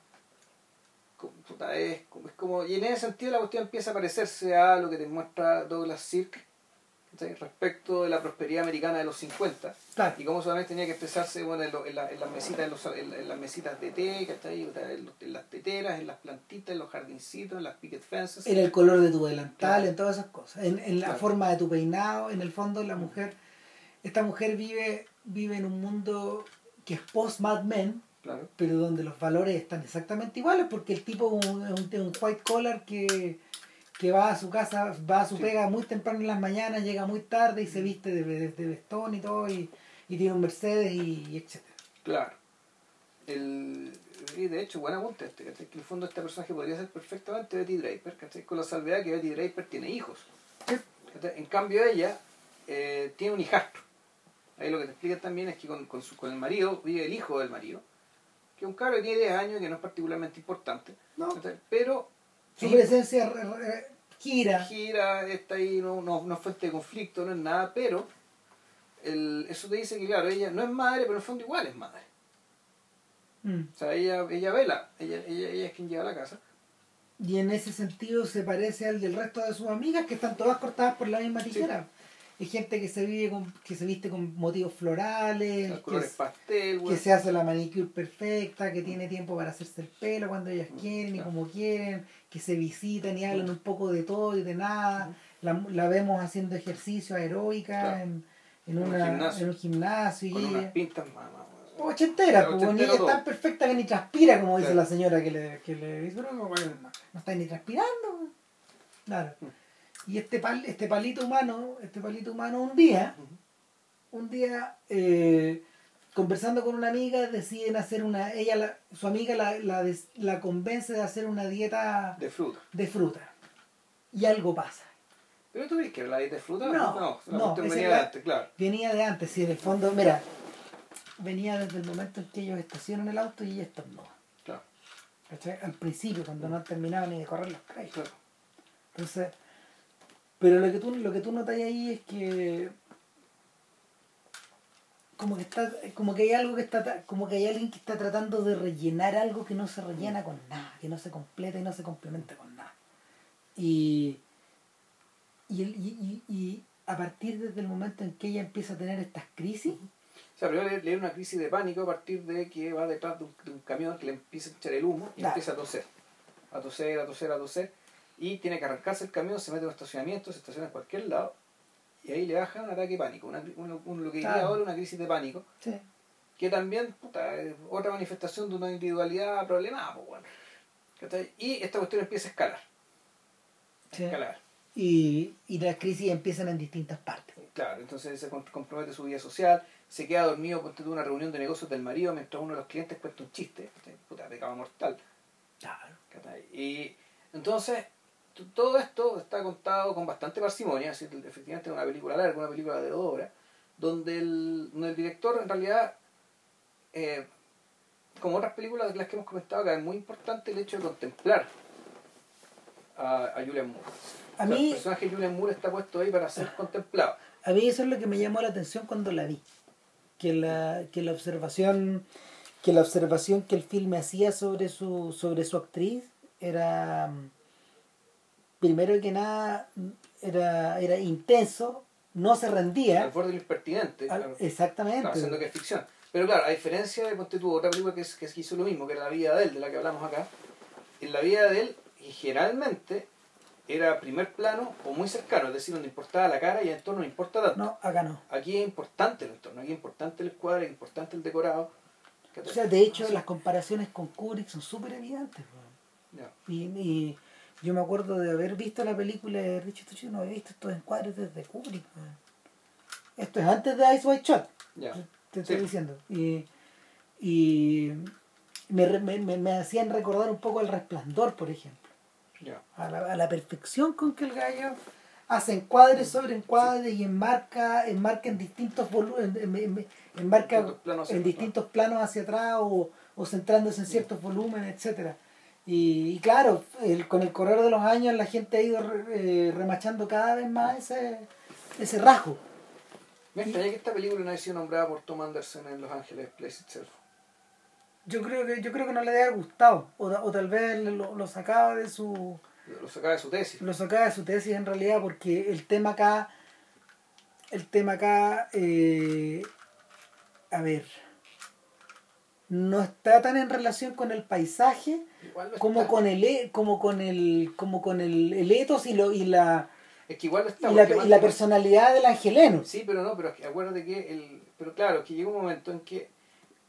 S2: puta, es, como- es como, y en ese sentido la cuestión empieza a parecerse a lo que te muestra Douglas Sirk ¿cachai? respecto de la prosperidad americana de los 50
S1: Claro.
S2: y cómo solamente tenía que expresarse bueno, en, lo- en la- en las mesitas en, los- en la- en las mesitas de té ¿cachai? En, las teteras en las plantitas en los jardincitos en las picket fences
S1: En el color de tu delantal,
S2: Claro.
S1: en todas esas cosas. En, en la
S2: Claro.
S1: forma de tu peinado, en el fondo la mujer, esta mujer vive, vive en un mundo que es post Mad Men,
S2: claro
S1: pero donde los valores están exactamente iguales, porque el tipo es un, white collar que, que va a su casa, va a su
S2: Sí.
S1: pega muy temprano en las mañanas, llega muy tarde y se viste de, de, de vestón y todo, y, y tiene un Mercedes y, y etcétera.
S2: Claro. El, y de hecho, buen apunte este, que en el fondo este personaje podría ser perfectamente Betty Draper, ¿cachai? con la salvedad que Betty Draper tiene hijos. En cambio ella eh, tiene un hijastro. Ahí lo que te explican también es que con, con, su, con el marido vive el hijo del marido, que es un cabro que tiene 10 años, que no es particularmente importante,
S1: No.
S2: pero
S1: Su
S2: sí,
S1: presencia re- re- gira.
S2: gira, está ahí, no, no, no es fuente de conflicto, no es nada, pero el, eso te dice que, claro, ella no es madre, pero en el fondo igual es madre.
S1: Mm.
S2: O sea, ella, ella vela, ella, ella, ella es quien lleva la casa.
S1: Y en ese sentido se parece al del resto de sus amigas que están todas cortadas por la misma
S2: Sí.
S1: tijera. Hay gente que se vive con, que se viste con motivos florales,
S2: Los
S1: que,
S2: colores pastel,
S1: que se hace la manicure perfecta, que tiene tiempo para hacerse el pelo cuando ellas quieren y
S2: Claro.
S1: como quieren, que se visitan y hablan un poco de todo y de nada. la, la vemos haciendo ejercicio aeróbica
S2: Claro.
S1: en, en,
S2: En un
S1: una,
S2: gimnasio.
S1: en un gimnasio.
S2: Con
S1: y
S2: unas pintas más-
S1: ochentera, pues, ni es tan perfecta que ni transpira, como dice
S2: Claro.
S1: la señora que le, que le dice, pero no, no, no está ni transpirando. Claro. Y este, pal, este palito humano, este palito humano un día, un día, eh, conversando con una amiga, deciden hacer una, ella, la- su amiga la, la, des- la convence de hacer una dieta
S2: de fruta.
S1: de fruta. Y algo pasa.
S2: ¿Pero tú ves que la dieta de fruta?
S1: No,
S2: no,
S1: no,
S2: venía de antes, claro.
S1: Venía de antes, y en el fondo, mira, venía desde el momento en que ellos estacionan el auto y ella estornuda.
S2: Claro.
S1: Al principio, cuando no han terminado ni de correr los créditos.
S2: claro.
S1: Entonces, pero lo que tú, lo que tú notas ahí es que como que está, como que hay algo que está, como que hay alguien que está tratando de rellenar algo que no se rellena con nada, que no se completa y no se complementa con nada. Y, y, y, y- a partir desde el momento en que ella empieza a tener estas crisis,
S2: O sea, primero le, le da una crisis de pánico a partir de que va detrás de un, de un camión que le empieza a echar el humo y
S1: Claro.
S2: empieza a toser. A toser, a toser, a toser. Y tiene que arrancarse el camión, se mete en un estacionamiento, se estaciona en cualquier lado. Y ahí le baja un ataque de pánico. Una, una- un- lo que diría
S1: Claro.
S2: ahora una crisis de pánico.
S1: sí,
S2: Que también, puta, es otra manifestación de una individualidad problemada, pues, bueno. Y esta cuestión empieza a escalar.
S1: Sí.
S2: escalar.
S1: y, y las crisis empiezan en distintas partes.
S2: Claro, entonces se compromete su vida social, se queda dormido por una reunión de negocios del marido mientras uno de los clientes cuenta un chiste. Puta, pecado mortal.
S1: Claro.
S2: Y entonces, todo esto está contado con bastante parsimonia, es decir, efectivamente es una película larga, una película de dos horas, donde el, donde el director en realidad, eh, como otras películas de las que hemos comentado, que es muy importante el hecho de contemplar a, a Julian Moore.
S1: A
S2: O sea,
S1: mí-
S2: el personaje de Julian Moore está puesto ahí para ser contemplado.
S1: A mí eso es lo que me llamó la atención cuando la vi. Que la, que la observación que la observación que el filme hacía sobre su sobre su actriz era primero que nada era, era intenso, no se
S2: al
S1: rendía.
S2: borde de lo impertinente,
S1: al- exactamente.
S2: claro, siendo que es ficción. Pero claro, a diferencia de Ponte tú, otra película que, es- que hizo lo mismo, que era La vida de él, de la que hablamos acá, en la vida de él, generalmente era primer plano o muy cercano, es decir, donde importaba la cara y el entorno no importa tanto.
S1: No, acá no.
S2: Aquí es importante el entorno, aquí es importante el cuadro, es importante el decorado.
S1: O sea, de hecho, las comparaciones con Kubrick son súper evidentes. Y, y yo me acuerdo de haber visto la película de Richard Tucci, no he visto estos encuadres desde Kubrick. Esto es antes de Ice White Shot. te estoy
S2: Sí.
S1: diciendo. Y, y me, me, me- me hacían recordar un poco el resplandor, por ejemplo.
S2: ya.
S1: A la, a la perfección con que el gallo hace encuadres sobre encuadres y enmarca, enmarca en distintos volúmenes, enmarca en distintos planos hacia atrás o, o centrándose en ciertos volúmenes, etcétera y, y claro, el- con el correr de los años la gente ha ido re- eh, remachando cada vez más ese, ese rasgo.
S2: Me extraña que esta película no haya sido nombrada por Tom Anderson en Los Ángeles Place Itself.
S1: Yo creo que yo creo que no le haber gustado o, o tal vez lo, lo sacaba de su
S2: Lo sacaba de su tesis.
S1: lo sacaba de su tesis en realidad porque el tema acá el tema acá eh, a ver no está tan en relación con el paisaje
S2: no
S1: como con el e- como con el como con el, el ethos y lo y la
S2: Es que igual no está.
S1: y la, y
S2: que-
S1: personalidad del angeleno
S2: Sí, pero no, pero es que acuérdate que el, pero claro, que llega un momento en que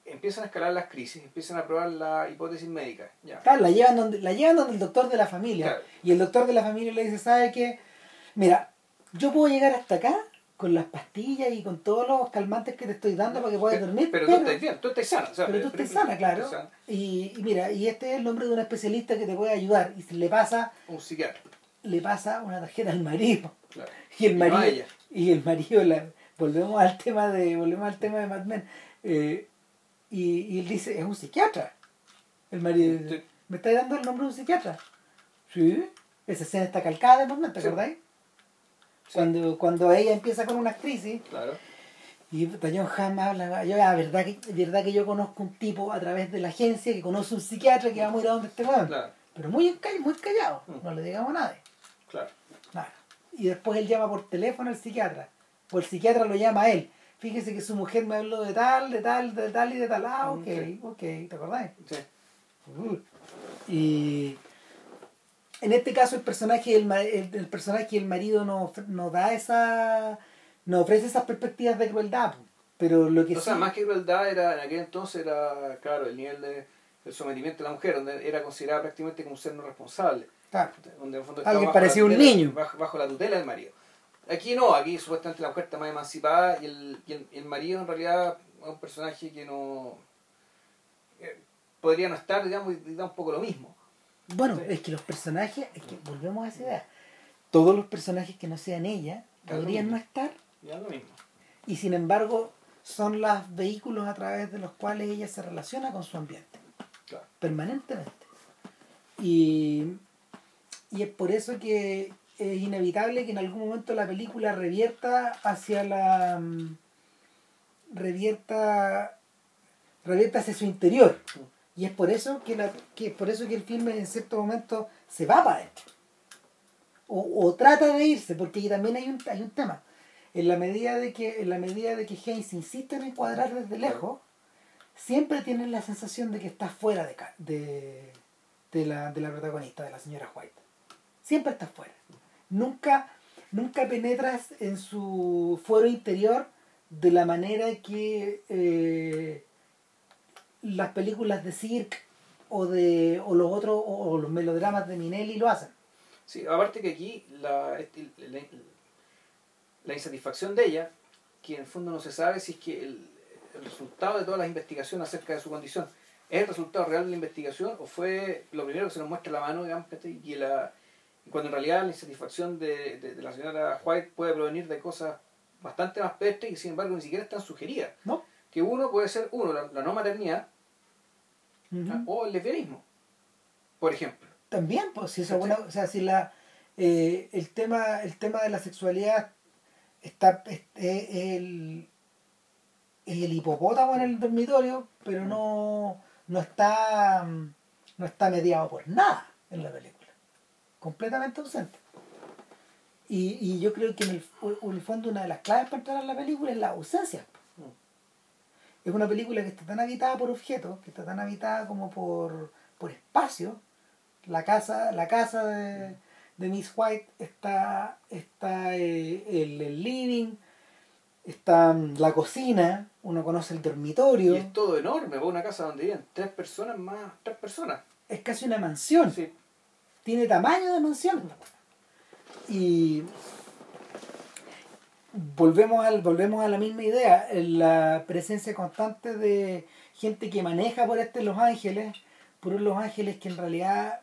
S2: empiezan a escalar las crisis, empiezan a probar la hipótesis médica, ya.
S1: Claro, la llevan donde, la llevan donde el doctor de la familia.
S2: Claro.
S1: Y el doctor de la familia le dice, ¿sabe qué? Mira, yo puedo llegar hasta acá con las pastillas y con todos los calmantes que te estoy dando para que puedas
S2: Pero-
S1: dormir.
S2: Pero,
S1: pero,
S2: tú estás bien, tú estás sana, o sea,
S1: pero tú estás sana, claro.
S2: estás sana.
S1: Y, y mira, y este es el nombre de un especialista que te puede ayudar. Y le pasa,
S2: Un psiquiatra,
S1: le pasa una tarjeta al marido.
S2: claro.
S1: Y el marido, y el marido la- volvemos al tema de, volvemos al tema de Mad Men. Eh, y, y él dice, es un psiquiatra. El marido dice. ¿me está dando el nombre de un psiquiatra? Sí. Esa escena está calcada de Mad Men, ¿te
S2: Sí.
S1: acordáis? Cuando, cuando ella empieza con una crisis
S2: Claro.
S1: y puta, John Hamm habla, yo, ah, verdad que, verdad que yo conozco un tipo a través de la agencia que conoce un psiquiatra que va a ir a donde este weón.
S2: Claro,
S1: Pero muy, enca- muy callado,
S2: Mm.
S1: no le digamos a nadie.
S2: claro.
S1: Nada. Y después él llama por teléfono al psiquiatra. O el psiquiatra lo llama a él. Fíjese que su mujer me habló de tal, de tal, de tal y de tal. Ah, ok,
S2: Sí.
S1: ok, ¿te acordás?
S2: Sí.
S1: Uh. Y, en este caso el personaje el, el, el personaje y el marido no, no da esa no ofrece esas perspectivas de crueldad pero lo que
S2: o sea más que crueldad era en aquel entonces era claro el nivel de el sometimiento de la mujer donde era considerada prácticamente como un ser no responsable.
S1: Claro.
S2: donde en el fondo
S1: alguien parecía un niño.
S2: bajo, bajo, la tutela del marido. Aquí no aquí supuestamente la mujer está más emancipada y el, y el, el marido en realidad es un personaje que no eh, podría no estar digamos y da un poco lo mismo
S1: bueno, es que los personajes, es que volvemos a esa idea. Todos los personajes que no sean ella podrían no estar.
S2: Ya lo mismo.
S1: Y sin embargo, son los vehículos a través de los cuales ella se relaciona con su ambiente.
S2: Claro.
S1: Permanentemente. Y, y es por eso que es inevitable que en algún momento la película revierta hacia la. revierta. revierta hacia su interior. Y es por eso que, la, que, por eso que el filme en cierto momento se va para adentro. O, o, trata de irse, porque también hay un, hay un tema. En la medida de que, en la medida de que Haynes insiste en encuadrar desde lejos, siempre tienes la sensación de que estás fuera de, de, de, la, de la protagonista, de la señora White. Siempre estás fuera. Nunca, nunca penetras en su fuero interior de la manera que eh, las películas de cirque o de o los otros o los melodramas de Minelli lo hacen.
S2: Sí aparte que aquí la, la, la insatisfacción de ella que en el fondo no se sabe si es que el, el, resultado de todas las investigaciones acerca de su condición es el resultado real de la investigación o fue lo primero que se nos muestra la mano digamos y la cuando en realidad la insatisfacción de, de, de la señora White puede provenir de cosas bastante más pestes y sin embargo ni siquiera están sugeridas.
S1: No.
S2: Que uno puede ser uno la, la no maternidad uh -huh. o el lesbianismo por ejemplo.
S1: También pues si esa buena o sea si la eh, el tema el tema de la sexualidad está es, es el hipopótamo en el dormitorio pero no no está no está mediado por nada en la película. Completamente ausente. Y, y yo creo que en el, en el fondo una de las claves para entrar a la película es la ausencia es una película que está tan habitada por objetos, que está tan habitada como por, por espacio. La casa, la casa de, de Miss White está, está eh, el, el, living, está la cocina, uno conoce el dormitorio.
S2: Y es todo enorme, una casa donde viven tres personas más, tres personas.
S1: Es casi una mansión.
S2: Sí.
S1: Tiene tamaño de mansión. Y volvemos al volvemos a la misma idea la presencia constante de gente que maneja por este Los Ángeles por un Los Ángeles que en realidad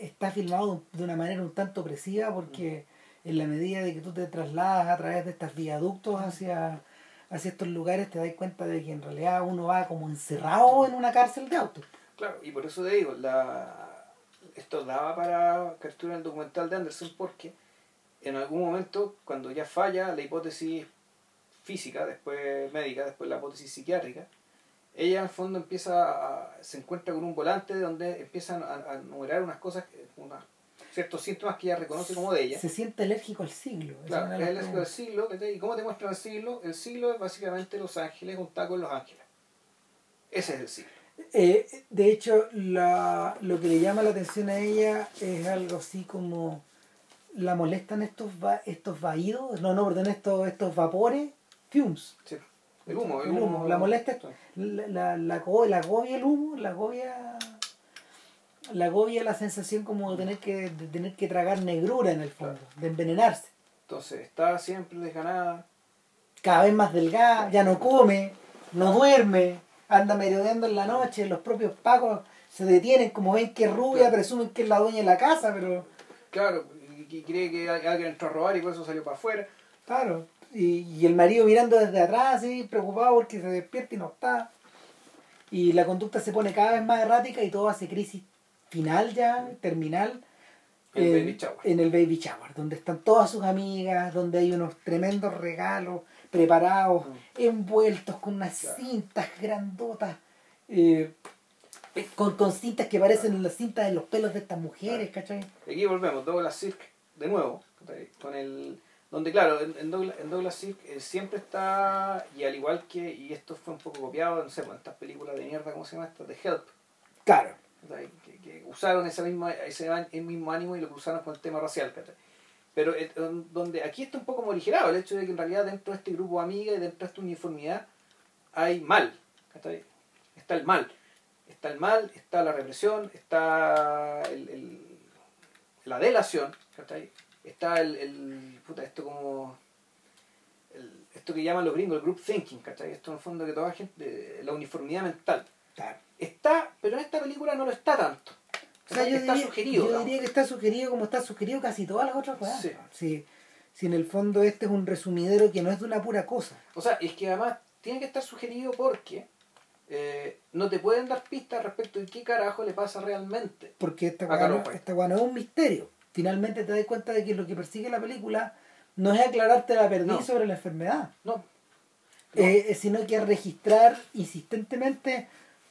S1: está filmado de una manera un tanto opresiva porque en la medida de que tú te trasladas a través de estos viaductos hacia hacia estos lugares te das cuenta de que en realidad uno va como encerrado en una cárcel de autos.
S2: Claro y por eso te digo la esto daba para capturar el documental de Anderson porque en algún momento, cuando ya falla la hipótesis física, después médica, después la hipótesis psiquiátrica, ella en el fondo empieza a, se encuentra con un volante donde empiezan a, a enumerar unas cosas, unas, ciertos síntomas que ella reconoce como de ella.
S1: Se siente alérgico al siglo.
S2: Claro, es alérgico al siglo. ¿Y cómo te muestra el siglo? El siglo es básicamente Los Ángeles juntado con Los Ángeles. Ese es el siglo.
S1: Eh, de hecho, la, lo que le llama la atención a ella es algo así como la molestan estos va, estos vaídos, no, no, perdón, estos, estos vapores, fumes.
S2: Sí. El humo, el,
S1: el humo.
S2: humo.
S1: La molesta, la, la, la, la agobia el humo, la agobia, la agobia la sensación como de tener que, de tener que tragar negrura en el fondo, claro. de envenenarse.
S2: Entonces, está siempre desganada.
S1: Cada vez más delgada, ya no come, no duerme, anda merodeando en la noche, los propios pacos se detienen, como ven que es rubia, claro. presumen que es la dueña de la casa, pero...
S2: Claro, y cree que alguien entró a robar y por eso salió para afuera.
S1: Claro, y, y, el marido mirando desde atrás, así, preocupado porque se despierta y no está. Y la conducta se pone cada vez más errática y todo hace crisis final ya, terminal.
S2: El
S1: en,
S2: baby shower.
S1: en el baby shower, donde están todas sus amigas, donde hay unos tremendos regalos preparados, mm. envueltos con unas claro. cintas grandotas. Eh, con, con cintas que parecen las cintas de los pelos de estas mujeres, ¿cachai?
S2: Aquí volvemos, Douglas Sirk, de nuevo, con el donde claro, en Douglas, en Douglas Sirk eh, siempre está, y al igual que, y esto fue un poco copiado, no sé, en estas películas de mierda, ¿cómo se llama esta? De Help.
S1: Claro.
S2: que, que, usaron esa misma, ese mismo ánimo y lo usaron con el tema racial. Pero eh, donde aquí está un poco morigerado el hecho de que en realidad dentro de este grupo de amigas y dentro de esta uniformidad hay mal. Está el mal. Está el mal, está la represión, está el, la delación, está el, el puta, esto como esto que llaman los gringos el group thinking, ¿cachai? Esto en el fondo que toda gente, la uniformidad mental. Está, pero en esta película no lo está tanto.
S1: O sea, yo está diría, sugerido. Yo diría que está sugerido como está sugerido casi todas las otras cosas. Sí. Si, en el fondo este es un resumidero que no es de una pura cosa.
S2: O sea, es que además tiene que estar sugerido porque eh, no te pueden dar pistas respecto de qué carajo le pasa realmente.
S1: Porque esta guana, esta es un misterio. Finalmente te das cuenta de que lo que persigue la película no es aclararte la perdiz sobre la enfermedad. No. Eh, sino que registrar insistentemente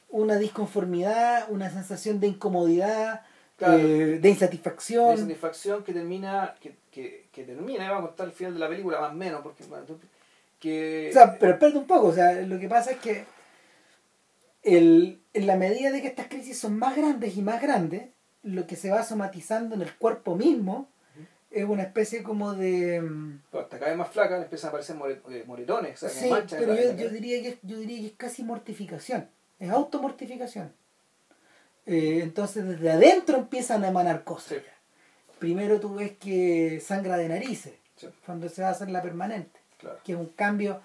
S1: una disconformidad, una sensación de incomodidad, eh, de insatisfacción. De
S2: insatisfacción que termina, que, que, que termina, vamos a contar el final de la película más o menos, porque que...
S1: O sea, pero espérate un poco, o sea, lo que pasa es que el, en la medida de que estas crisis son más grandes y más grandes, lo que se va somatizando en el cuerpo mismo es una especie como de...
S2: Mm, hasta cada vez más flaca le empiezan a aparecer eh, moretones, o sea,
S1: sí, pero yo, yo, diría que, yo diría que es casi mortificación, es automortificación. Eh, entonces desde adentro empiezan a emanar cosas. Primero tú ves que sangra de narices, cuando se va a hacer la permanente, que es un cambio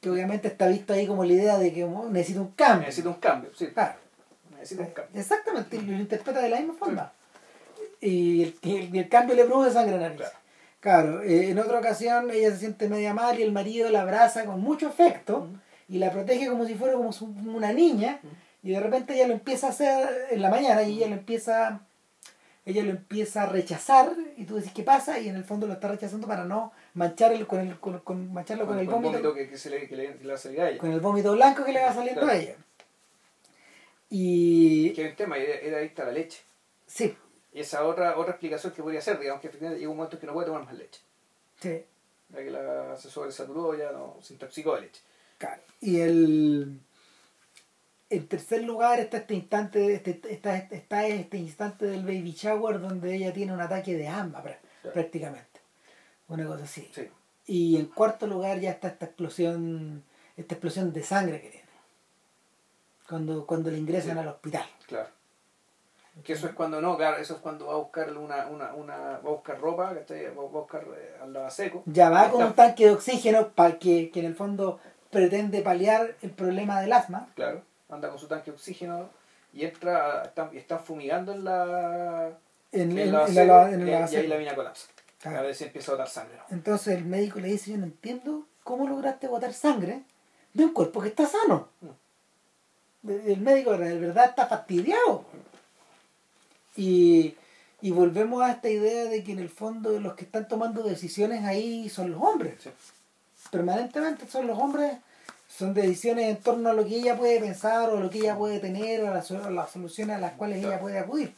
S1: que obviamente está visto ahí como la idea de que oh, necesita un cambio.
S2: Necesita un cambio, sí. Claro.
S1: Cambio. Exactamente, lo interpreta de la misma forma. Y, el, el, cambio le produce sangre en la nariz. Claro, eh, en otra ocasión ella se siente media mal y el marido la abraza con mucho afecto y la protege como si fuera como una niña y de repente ella lo empieza a hacer en la mañana y ella lo empieza ella lo empieza a rechazar y tú decís qué pasa y en el fondo lo está rechazando para no mancharlo con el con, con mancharlo con, el vómito,
S2: que, se le, que, le, va a salir a ella.
S1: con el vómito blanco que le va saliendo a ella y
S2: que el tema era, era adicta a la leche. Sí. Y esa otra otra explicación que podría ser digamos que efectivamente llega un momento en que no puede tomar más leche. Sí. Ya que la se sobresaturó ya no se intoxicó de leche.
S1: Claro. Y el en tercer lugar está este instante este, está, está este instante del baby shower donde ella tiene un ataque de asma prácticamente. Una cosa así. Y en cuarto lugar ya está esta explosión esta explosión de sangre que tiene cuando cuando le ingresan al hospital
S2: claro que eso es cuando no, claro, eso es cuando va a buscar una, una, una va a buscar ropa, va a buscar eh, al lado seco.
S1: Ya va con un tanque de oxígeno para que, que en el fondo pretende paliar el problema del asma.
S2: Claro anda con su tanque de oxígeno y entra, están fumigando en la en, en, la, y ahí la mina colapsa. A ver si empieza a botar sangre.
S1: Entonces el médico le dice, yo no entiendo cómo lograste botar sangre de un cuerpo que está sano. Mm. El médico de verdad está fastidiado. Y, y volvemos a esta idea de que en el fondo los que están tomando decisiones ahí son los hombres. Permanentemente son los hombres son decisiones en torno a lo que ella puede pensar o lo que ella puede tener o las, las soluciones a las cuales ella puede acudir.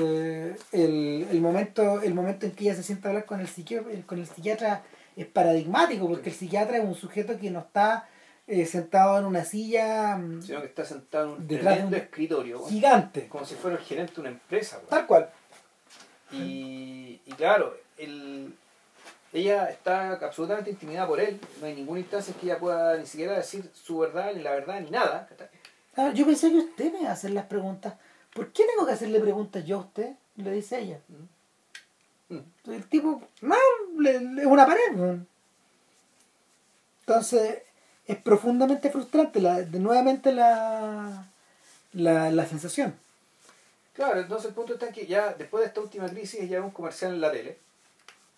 S1: Eh, el, el, momento, el momento en que ella se sienta a hablar con el, psiquiatra, con el psiquiatra es paradigmático porque el psiquiatra es un sujeto que no está eh, sentado en una silla
S2: mm, sino que está sentado en un tremendo escritorio
S1: gigante
S2: como si fuera el gerente de una empresa
S1: tal cual
S2: y, y claro el, ella está absolutamente intimidada por él, no hay ninguna instancia en que ella pueda ni siquiera decir su verdad, ni la verdad, ni nada.
S1: yo pensé que usted me iba a hacer las preguntas. ¿Por qué tengo que hacerle preguntas yo a usted? Le dice ella. Mm. Mm. El tipo, no, es una pared. Entonces, es profundamente frustrante la, de, nuevamente la, la, la sensación.
S2: Claro, entonces el punto está en que ya después de esta última crisis ya un comercial en la tele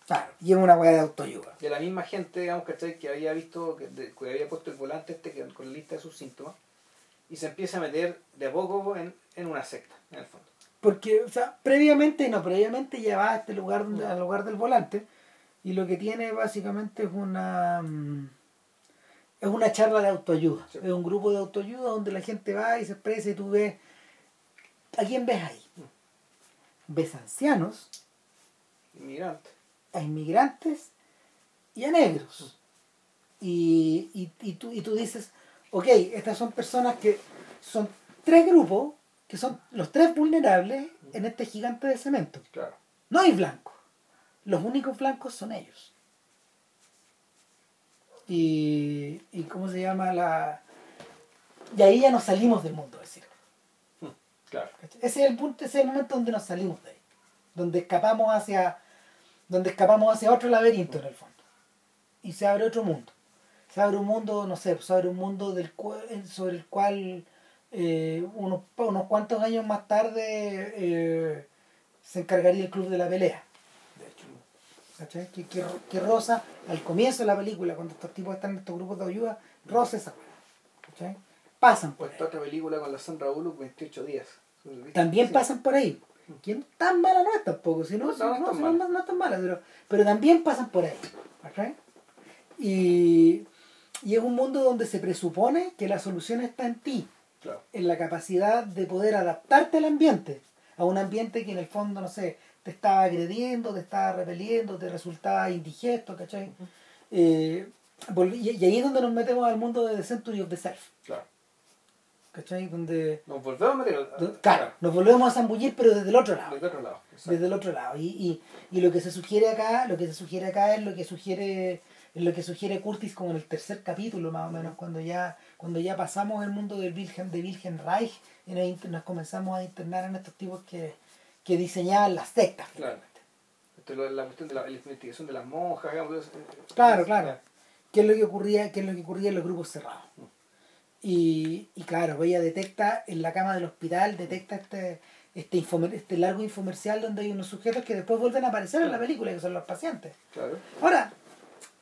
S1: Claro, y es una weá de autoayuda.
S2: De la misma gente, digamos, Que había visto, que, había puesto el volante este con la lista de sus síntomas, y se empieza a meter de a poco en, una secta, en el fondo.
S1: Porque, o sea, previamente, no, previamente ya va a este lugar, al lugar del volante, y lo que tiene básicamente es una mm, es una charla de autoayuda. Es un grupo de autoayuda donde la gente va y se expresa y tú ves. ¿A quién ves ahí? Ves ancianos.
S2: Inmigrantes
S1: a inmigrantes y a negros. Y, y, tú, y tú dices, ok, estas son personas que son tres grupos que son los tres vulnerables en este gigante de cemento.
S2: Claro.
S1: No hay blancos. Los únicos blancos son ellos. Y, y ¿cómo se llama la...? Y ahí ya nos salimos del mundo, es decir.
S2: Claro.
S1: Ese es el punto, ese es el momento donde nos salimos de ahí. Donde escapamos hacia, donde escapamos hacia otro laberinto en el fondo. Y se abre otro mundo. Se abre un mundo, no sé, se abre un mundo del sobre el cual eh, unos, unos cuantos años más tarde eh, se encargaría el club de la pelea. ¿Cachai? Que, que, que Rosa, al comienzo de la película, cuando estos tipos están en estos grupos de ayuda, Rosa esa ¿cachai? Pasan por
S2: Pues otra película con la Sandra Bullock, 28 días.
S1: también
S2: Sí.
S1: pasan por ahí. Que tan mala no es tampoco, si no,
S2: No,
S1: si
S2: no, no
S1: no,
S2: es tan
S1: no, es tan mala, pero, pero también pasan por ahí. ¿ok? Y, y es un mundo donde se presupone que la solución está en ti,
S2: Claro.
S1: en la capacidad de poder adaptarte al ambiente, a un ambiente que en el fondo, no sé, te estaba agrediendo, te estaba repeliendo, te resultaba indigesto, ¿cachai? Eh, y, y ahí es donde nos metemos al mundo de The Century of the Self,
S2: Claro.
S1: ¿cachai? Donde,
S2: Nos volvemos a meter.
S1: do- claro, nos volvemos a zambullir, pero desde el otro lado.
S2: Desde otro lado. exacto.
S1: desde el otro lado y, y, y lo que se sugiere acá lo que se sugiere acá es lo que sugiere es lo que sugiere Curtis como en el tercer capítulo más o menos cuando ya cuando ya pasamos el mundo del Wilhelm de Wilhelm Reich y nos, nos comenzamos a internar en estos tipos que, que diseñaban las sectas
S2: Claro. Esto es la cuestión de la, la investigación de las monjas, digamos.
S1: Claro, claro. qué es lo que ocurría qué es lo que ocurría en los grupos cerrados y, y claro ella detecta en la cama del hospital detecta este este, infomer- este largo infomercial donde hay unos sujetos que después vuelven a aparecer en la película que son los pacientes
S2: Claro.
S1: Ahora,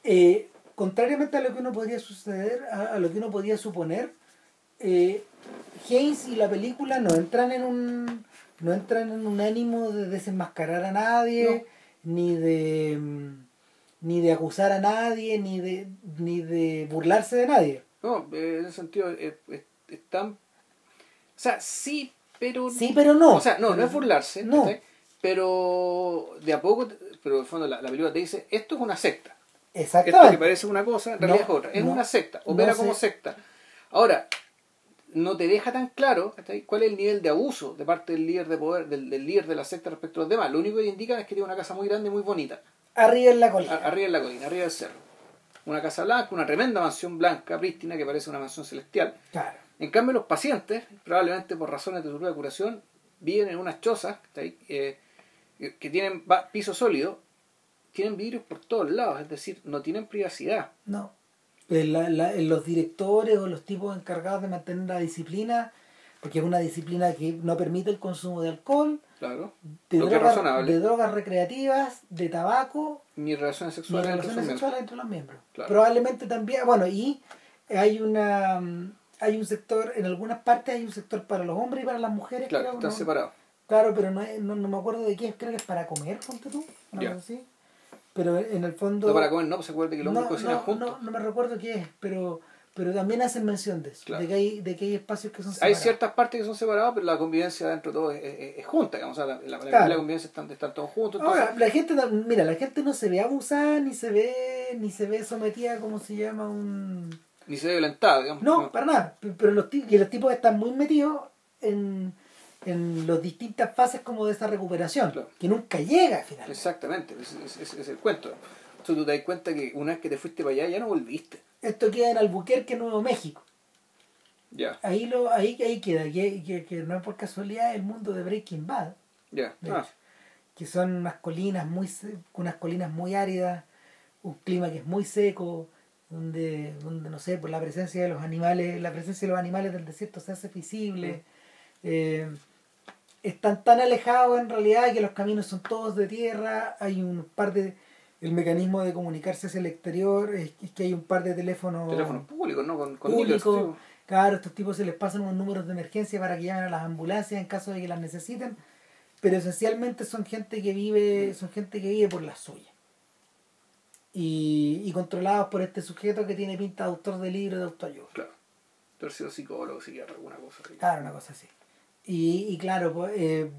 S1: eh, contrariamente a lo que uno podría suceder, a, a lo que uno podría suponer, eh, Haynes y la película no entran en un no entran en un ánimo de desenmascarar a nadie, ni de mm, ni de acusar a nadie, ni de ni de burlarse de nadie.
S2: No, eh, en ese sentido, eh, eh, están. O sea, sí, pero.
S1: Sí, pero no.
S2: O sea, no, no es burlarse,
S1: No.
S2: pero de a poco, pero en el fondo la, la película te dice, esto es una secta. Esto que
S1: Exactamente.
S2: parece una cosa, en realidad
S1: No,
S2: es otra. Es
S1: no,
S2: una secta, opera
S1: no
S2: como secta. Ahora, no te deja tan claro cuál es el nivel de abuso de parte del líder de poder, del, del líder de la secta respecto a los demás. Lo único que indican es que tiene una casa muy grande y muy bonita.
S1: Arriba en la
S2: A-
S1: colina.
S2: arriba en la colina, arriba del cerro. Una casa blanca, una tremenda mansión blanca, prístina, que parece una mansión celestial.
S1: Claro.
S2: En cambio, los pacientes, probablemente por razones de su propia curación, viven en unas chozas ¿cachai? Eh, que tienen piso sólido, tienen vidrios por todos lados, es decir, no tienen privacidad.
S1: No. Eh, la- la- los directores o los tipos encargados de mantener la disciplina, porque es una disciplina que no permite el consumo de alcohol,
S2: Claro.
S1: de, drogas, de drogas recreativas, de tabaco,
S2: Ni relaciones
S1: ni
S2: sexuales entre sus
S1: relaciones
S2: miembros.
S1: sexuales entre los miembros.
S2: Claro.
S1: Probablemente también, bueno, y hay una hay un sector, en algunas partes hay un sector para los hombres y para las mujeres,
S2: Claro,
S1: creo,
S2: están
S1: ¿no?
S2: separados.
S1: Claro, pero no, no, no me acuerdo de qué creo que es para comer, ponte tú, cosa así. Pero en el fondo...
S2: No para comer, no, pues se que
S1: no, no,
S2: juntos.
S1: no, no me recuerdo qué es, pero, pero también hacen mención de eso,
S2: Claro.
S1: de, que hay, de que hay espacios que son
S2: Hay
S1: separados.
S2: ciertas partes que son separadas, pero la convivencia dentro de todo es, es- es junta, digamos. O sea, la, la, la-
S1: Claro.
S2: la convivencia están, están todos juntos. Entonces,
S1: Ahora, la gente, no- mira, la gente no se ve abusada, ni se ve, ni se ve sometida, como se llama, un...
S2: ni se ve violentada, digamos.
S1: No, para nada. Pero los, que los tipos están muy metidos en, en las distintas fases como de esa recuperación,
S2: Claro.
S1: que nunca llega al final.
S2: Exactamente, ese es el cuento. Entonces tú te das cuenta que una vez que te fuiste para allá ya no volviste.
S1: Esto queda en Albuquerque, Nuevo México.
S2: Ya,
S1: Ahí lo ahí, ahí queda, que, que, que no es por casualidad el mundo de Breaking Bad.
S2: ya.
S1: de
S2: Ah,
S1: hecho, que son unas colinas muy unas colinas muy áridas, un clima que es muy seco, donde, donde no sé, por la presencia de los animales, la presencia de los animales del desierto se hace visible. Eh, están tan alejados en realidad que los caminos son todos de tierra, hay un par de el mecanismo de comunicarse hacia el exterior es, es que hay un par de teléfonos
S2: teléfonos públicos, ¿no? Con, con
S1: públicos. Claro, estos tipos se les pasan unos números de emergencia para que llamen a las ambulancias en caso de que las necesiten, pero esencialmente son gente que vive, son gente que vive por la suya. Y, y controlados por este sujeto que tiene pinta de autor de libro de autoayuda.
S2: Claro. Tú has sido psicólogo, psiquiatra, alguna cosa. así.
S1: Claro, una cosa así. Y, y claro, pues, eh,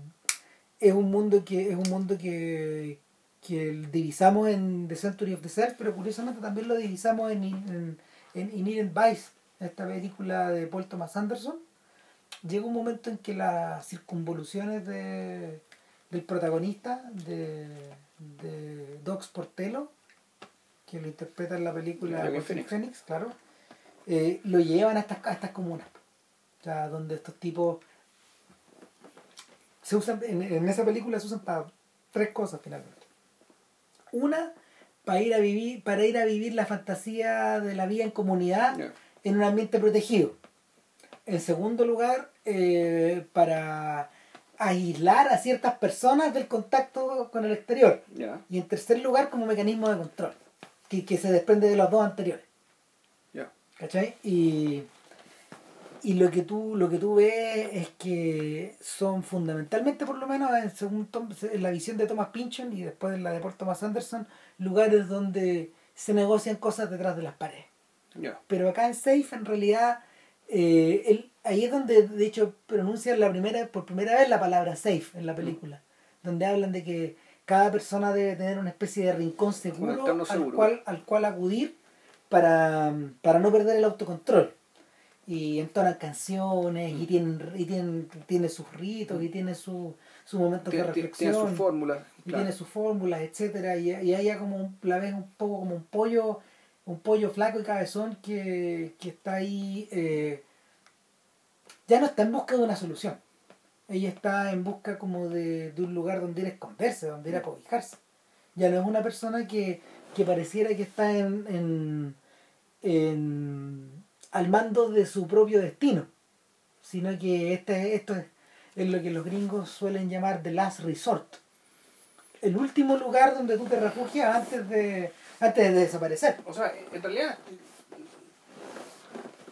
S1: es un mundo que, es un mundo que, que divisamos en The Century of the Self, pero curiosamente también lo divisamos en, en, en Inherent Vice, esta película de Paul Thomas Anderson, llega un momento en que las circunvoluciones de, del protagonista, de, de Dox Portelo, que lo interpreta en la película.
S2: Phoenix,
S1: claro, eh, lo llevan a estas, a estas comunas. O sea, donde estos tipos se usan, en, en esa película se usan para tres cosas finalmente. Una, para ir a vivir, para ir a vivir la fantasía de la vida en comunidad en un ambiente protegido. En segundo lugar, eh, para aislar a ciertas personas del contacto con el exterior. Y en tercer lugar, como mecanismo de control, que, que se desprende de los dos anteriores.
S2: Ya.
S1: ¿Cachai? Y, y lo que tú lo que tú ves es que son fundamentalmente, por lo menos en, según Tom- en la visión de Thomas Pynchon y después en la de Paul Thomas Anderson, lugares donde se negocian cosas detrás de las paredes. Pero acá en Safe, en realidad, eh, él- ahí es donde, de hecho, pronuncian la primera, por primera vez la palabra safe en la película. Donde hablan de que cada persona debe tener una especie de rincón seguro,
S2: entorno
S1: al,
S2: seguro.
S1: cual, al cual acudir para, para no perder el autocontrol. Y entonan canciones, y tienen, y tienen, tiene sus ritos, y tiene su, su momentos de reflexión
S2: tiene sus fórmulas.
S1: y
S2: claro.
S1: tiene sus fórmulas, etcétera, y, y ella como un- la ves un poco como un pollo, un pollo flaco y cabezón que, que está ahí, eh, ya no está en busca de una solución. Ella está en busca como de, de un lugar donde ir a esconderse, donde ir a cobijarse. Ya no es una persona que, que pareciera que está en, en, en- al mando de su propio destino, sino que este, esto es, lo que los gringos suelen llamar the last resort. El último lugar donde tú te refugias antes de, antes de desaparecer.
S2: O sea, en realidad,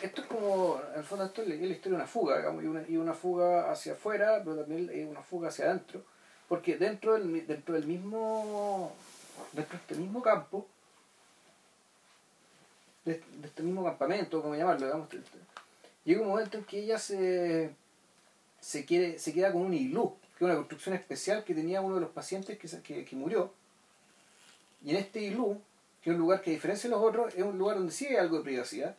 S2: esto es como, en el fondo, esto es la historia de una fuga, digamos, y una, y una fuga hacia afuera, pero también una fuga hacia adentro, porque dentro del, dentro del mismo, dentro de este mismo campo, de, de este mismo campamento, como llamarlo, digamos, te- te- llega un momento en que ella se, se, quiere, se queda con un iglú, que es una construcción especial que tenía uno de los pacientes que, que, que murió, y en este iglú, que es un lugar que a diferencia de los otros, es un lugar donde sí hay algo de privacidad.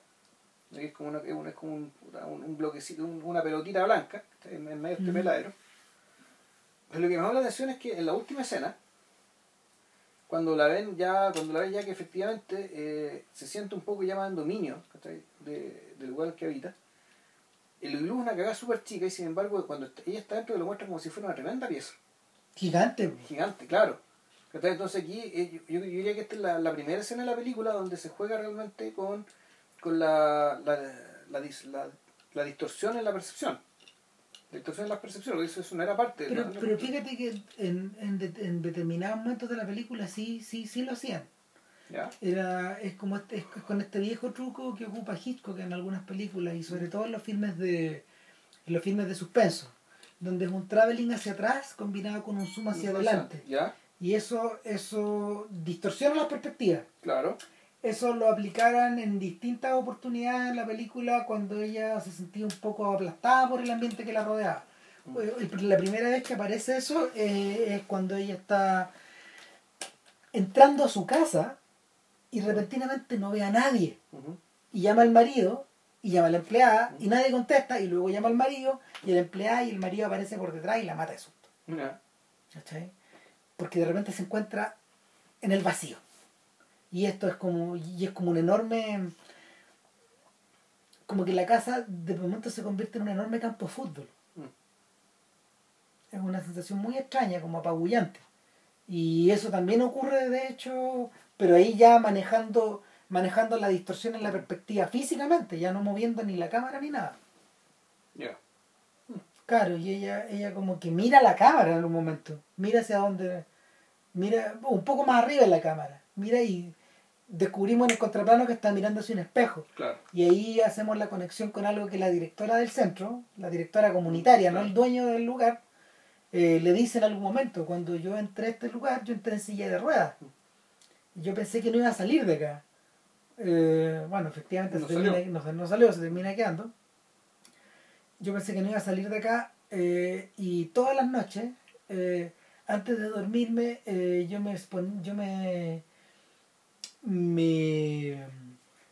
S2: Es como, una, es como un, un- bloquecito, un- una pelotita blanca en, medio de este peladero. Pero lo que me llama la atención es que en la última escena, cuando la ven ya, cuando la ven ya que efectivamente eh, se siente un poco ya más en dominio de, del lugar que habita, el iglú es una cagada súper chica y sin embargo cuando ella está dentro lo muestra como si fuera una tremenda pieza
S1: Gigante.
S2: gigante, claro. Entonces aquí eh, yo, yo diría que esta es la, la primera escena de la película donde se juega realmente con, con la, la, la, dis- la- la distorsión en la percepción. La distorsión en la percepción, eso, eso no era parte de
S1: Pero,
S2: la-
S1: pero fíjate que en, en, de- en determinados momentos de la película sí, sí, sí lo hacían.
S2: ¿Ya?
S1: Era, es como este, es con este viejo truco que ocupa Hitchcock en algunas películas y sobre todo en los filmes de en los filmes de suspenso, donde es un traveling hacia atrás combinado con un zoom hacia adelante.
S2: ¿Ya?
S1: Y eso, eso distorsiona las perspectivas.
S2: Claro.
S1: Eso lo aplicaran en distintas oportunidades en la película cuando ella se sentía un poco aplastada por el ambiente que la rodeaba. Eh, La primera vez que aparece eso eh, es cuando ella está entrando a su casa y repentinamente no ve a nadie. Y llama al marido y llama a la empleada y nadie contesta y luego llama al marido y la empleada y el marido aparece por detrás y la mata de susto. Porque de repente se encuentra en el vacío. Y esto es como, y es como un enorme, como que la casa de momento se convierte en un enorme campo de fútbol.
S2: Mm.
S1: Es una sensación muy extraña, como apabullante. Y eso también ocurre, de hecho, pero ahí ya manejando, manejando la distorsión en la perspectiva físicamente, ya no moviendo ni la cámara ni nada.
S2: Ya.
S1: Claro, y ella, ella como que mira la cámara en un momento, mira hacia donde, mira un poco más arriba en la cámara, mira y descubrimos en el contraplano que está mirando hacia un espejo.
S2: Claro.
S1: Y ahí hacemos la conexión con algo que la directora del centro, la directora comunitaria, no el dueño del lugar, eh, le dice en algún momento, cuando yo entré a este lugar, yo entré en silla de ruedas. Y yo pensé que no iba a salir de acá. Eh, bueno, efectivamente
S2: No
S1: se termina-
S2: salió.
S1: no, no salió, se termina quedando. Yo pensé que no iba a salir de acá eh, y todas las noches, antes de dormirme, yo me yo me, me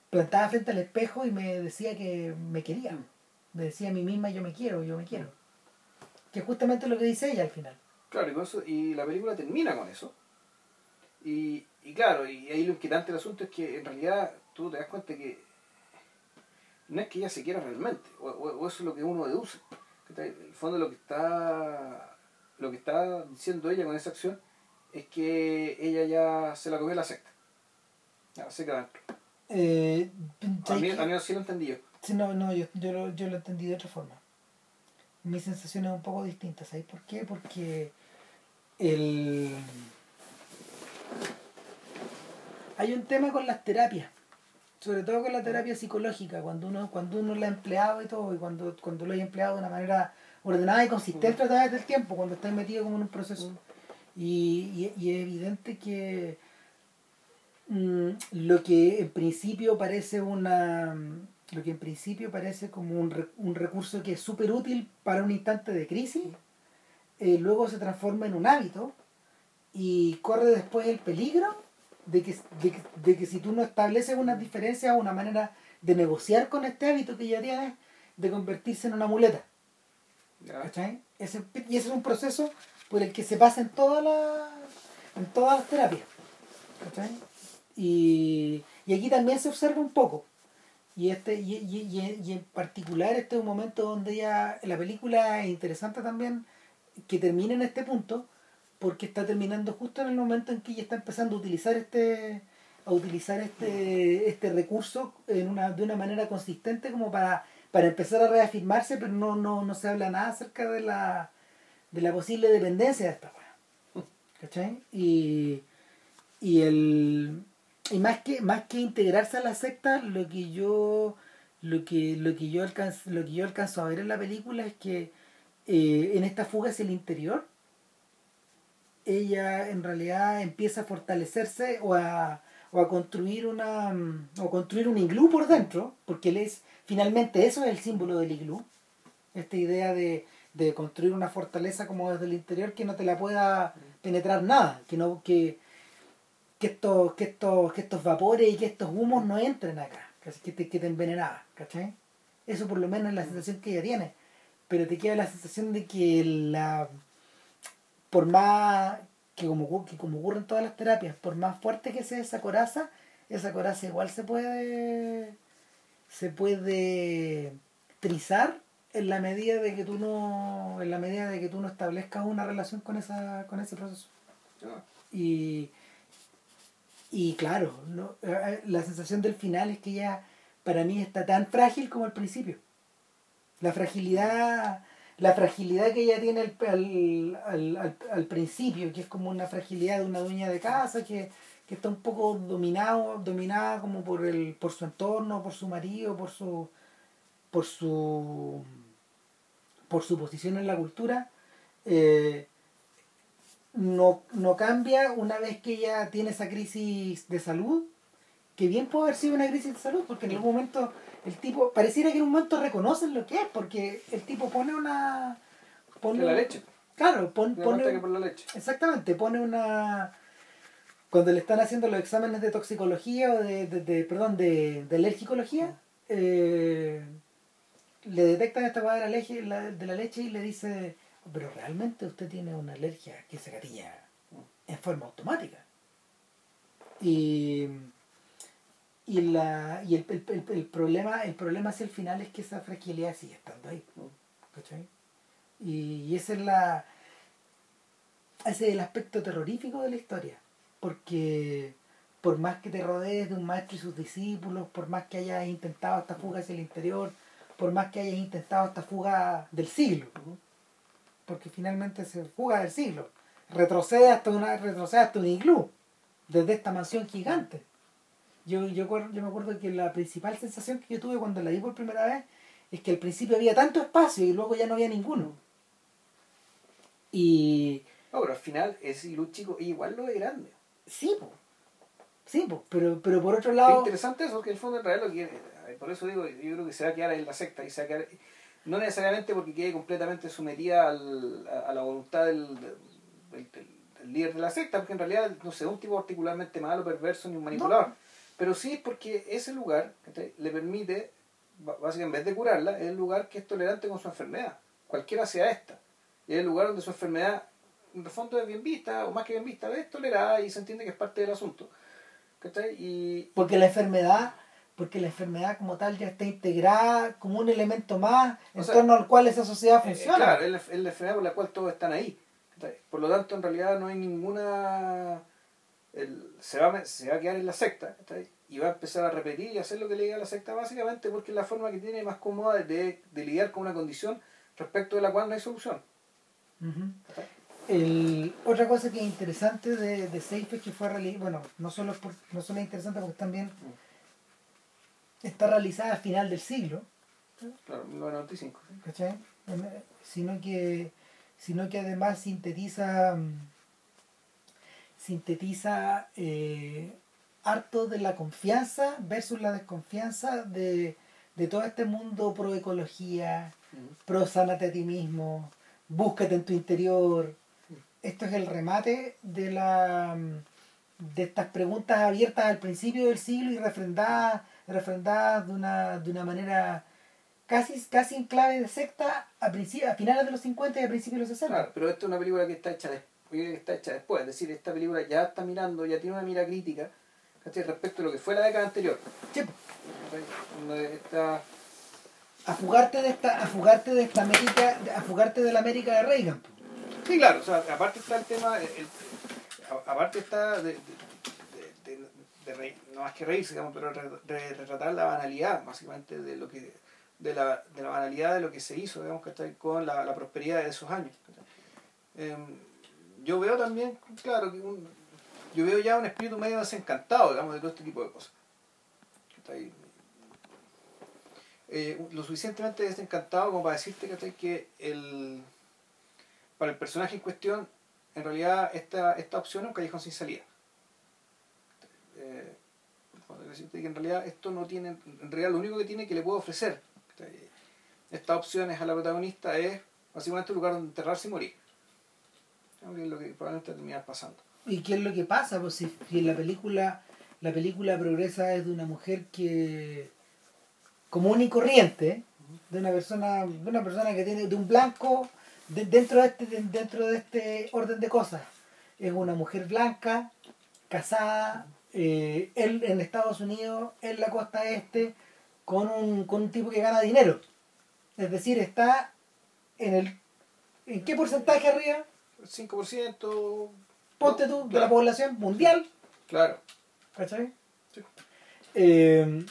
S1: plantaba frente al espejo y me decía que me quería. Me decía a mí misma, yo me quiero, yo me quiero. Que es justamente lo que dice ella al final.
S2: Claro, y, eso- y la película termina con eso. Y, y claro, y ahí lo inquietante del asunto es que en realidad tú te das cuenta que no es que ella se quiera realmente, o, o- eso es lo que uno deduce. En el fondo lo que está lo que está diciendo ella con esa acción es que ella ya se la cogió la secta. Dentro.
S1: Eh,
S2: A mí,
S1: ¿sabes
S2: a
S1: qué?
S2: mí así lo entendí yo.
S1: Sí, no, no, yo, yo, lo, yo lo entendí de otra forma. Mi sensación es un poco distinta, ¿sabes por qué? Porque el... hay un tema con las terapias, sobre todo con la terapia psicológica, cuando uno, cuando uno la ha empleado y todo, y cuando, cuando lo hay empleado de una manera ordenada y consistente a través del tiempo, cuando estás metido como en un proceso. Y, y- y es evidente que mm, lo que en principio parece una lo que en principio parece como un, un recurso que es súper útil para un instante de crisis eh, luego se transforma en un hábito y corre después el peligro de que, de, de que si tú no estableces unas diferencias o una manera de negociar con este hábito que ya tienes de convertirse en una muleta. ¿cachai? Ese, y ese es un proceso por el que se pasa en todas las en todas las terapias ¿cachai? Y, y aquí también se observa un poco y este y, y- y- en particular este es un momento donde ya la película es interesante también que termine en este punto porque está terminando justo en el momento en que ella está empezando a utilizar este a utilizar este este recurso en una, de una manera consistente como para, para empezar a reafirmarse pero no, no, no se habla nada acerca de la de la posible dependencia de esta. ¿cachai? y y el y más que más que integrarse a la secta lo que yo lo que lo que yo alcanzo lo que yo alcanzo a ver en la película es que eh, en esta fuga hacia el interior ella en realidad empieza a fortalecerse o a, o a construir una mm, o construir un iglú por dentro porque él es finalmente eso es el símbolo del iglú. Esta idea de, de construir una fortaleza como desde el interior que no te la pueda penetrar nada que no que que estos que estos que estos vapores y que estos humos no entren acá que, te, que te envenenaban ¿cachai? eso por lo menos es la sensación que ella tiene pero te queda la sensación de que la por más que como, que como ocurre en todas las terapias, por más fuerte que sea esa coraza, esa coraza igual se puede se puede trizar en la medida de que tú no en la medida de que tú no establezcas una relación con esa con ese proceso
S2: Ya.
S1: y y claro no, Eh, la sensación del final es que ya para mí está tan frágil como al principio. La fragilidad la fragilidad que ella tiene al, al, al- al principio que es como una fragilidad de una dueña de casa que, que está un poco dominado dominada como por el por su entorno por su marido por su por su por su posición en la cultura eh, no, no cambia una vez que ella tiene esa crisis de salud, que bien puede haber sido una crisis de salud, porque en algún momento el tipo, pareciera que en un momento reconocen lo que es, porque el tipo pone una... Pone,
S2: la leche.
S1: Claro, pon- pone,
S2: que por la leche.
S1: Exactamente, pone una... Cuando le están haciendo los exámenes de toxicología o de, de, de- perdón, de, de alergicología, eh, le detectan esta la- de la leche y le dice, pero realmente usted tiene una alergia que se gatilla en forma automática. Y, y, la, y el, el, el- el problema, el problema hacia el final es que esa fragilidad sigue estando ahí. ¿cachai? Y, y ese es la ese es el aspecto terrorífico de la historia porque por más que te rodees de un maestro y sus discípulos por más que hayas intentado esta fuga hacia el interior por más que hayas intentado esta fuga del siglo porque finalmente se fuga del siglo retrocede hasta una retrocede hasta un iglú desde esta mansión gigante yo, yo, yo me acuerdo que la principal sensación que yo tuve cuando la vi por primera vez es que al principio había tanto espacio y luego ya no había ninguno y
S2: No, pero al final ese iglú chico igual lo es grande.
S1: Sí, po. Sí, po. Pero, pero por otro
S2: Es
S1: lado.
S2: interesante eso, que el fondo en realidad lo que eh, por eso digo, yo creo que se va a quedar en la secta y se va a quedar, no necesariamente porque quede completamente sometida al- a, a la voluntad del, del, del- del líder de la secta, porque en realidad no sé, un tipo particularmente malo, perverso ni un manipulador, pero sí es porque ese lugar le permite básicamente en vez de curarla, es el lugar que es tolerante con su enfermedad, cualquiera sea esta. Y es el lugar donde su enfermedad, en el fondo, es bien vista, o más que bien vista, es tolerada y se entiende que es parte del asunto. Y...
S1: Porque la enfermedad porque la enfermedad como tal ya está integrada como un elemento más en torno al cual esa sociedad eh, funciona.
S2: claro, es la, enfermedad por la cual todos están ahí. Por lo tanto, en realidad no hay ninguna... se, va, se va a quedar en la secta y va a empezar a repetir y hacer lo que le diga a la secta básicamente porque es la forma que tiene más cómoda de, de lidiar con una condición respecto de la cual no hay solución.
S1: otra cosa que es interesante de, de es que fue bueno, no solo, por, no solo es interesante porque también mm. Está realizada al final del siglo.
S2: Claro, 1995.
S1: ¿Cachai? Sino que, sino que además sintetiza mm, sintetiza eh, harto de la confianza versus la desconfianza de, de todo este mundo pro ecología, pro sánate a ti mismo, búscate en tu interior. Esto es el remate de la de estas preguntas abiertas al principio del siglo y refrendadas, refrendadas de una, de una manera casi, casi en clave de secta a, a finales de los 50 y a principios de los 60.
S2: Claro, pero esto es una película que está hecha después, que está hecha después, es decir, esta película ya está mirando, ya tiene una mira crítica respecto a lo que fue la década anterior.
S1: A fugarte de esta, a fugarte de esta América, a fugarte de la América de Reagan.
S2: Sí, claro, o sea, aparte está el tema, aparte está de, no más que reírse, digamos, pero de retratar la banalidad, básicamente, de lo que de la, de la banalidad de lo que se hizo, digamos, está con la, la prosperidad de esos años. Em, yo veo también, claro, yo veo ya un espíritu medio desencantado, digamos, de todo este tipo de cosas. Eh, lo suficientemente desencantado como para decirte que el, para el personaje en cuestión, en realidad esta, esta opción es un callejón sin salida. Eh, que en realidad esto no tiene, en realidad lo único que tiene que le puedo ofrecer esta opción es a la protagonista es básicamente un lugar donde enterrarse y morir. Es lo que probablemente terminar pasando.
S1: ¿Y qué es lo que pasa? Pues si, en la película la película progresa es de una mujer que común y corriente, de una persona, de una persona que tiene, de un blanco dentro de este, dentro de este orden de cosas. Es una mujer blanca, casada, eh, él en Estados Unidos, en la costa este, con un, con un tipo que gana dinero. Es decir, está en el ¿En qué porcentaje arriba?
S2: 5%,
S1: ponte tú, de la población mundial.
S2: Claro.
S1: ¿Cachai? Sí. Eh,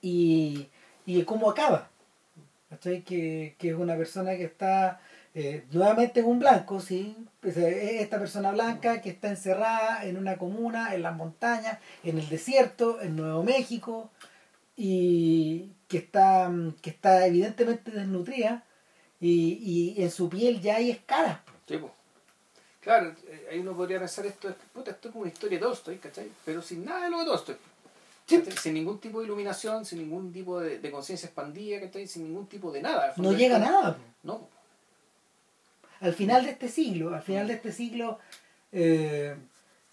S1: y, y cómo acaba. ¿Cachai? Que, que es una persona que está eh, nuevamente en un blanco, ¿sí? esta persona blanca que está encerrada en una comuna, en las montañas, en el desierto, en Nuevo México, y que está, que está evidentemente desnutrida, y, y en su piel ya hay escaras.
S2: Sí, Claro, eh, ahí uno podría pensar esto, puta, esto es como una historia de Tolstoy, ¿cachai? Pero sin nada de lo de Tolstoy. Sin ningún tipo de iluminación, sin ningún tipo de, conciencia expandida, ¿cachai? Sin ningún tipo de nada.
S1: No llega a nada.
S2: No.
S1: Al final de este siglo, al final de este siglo, eh,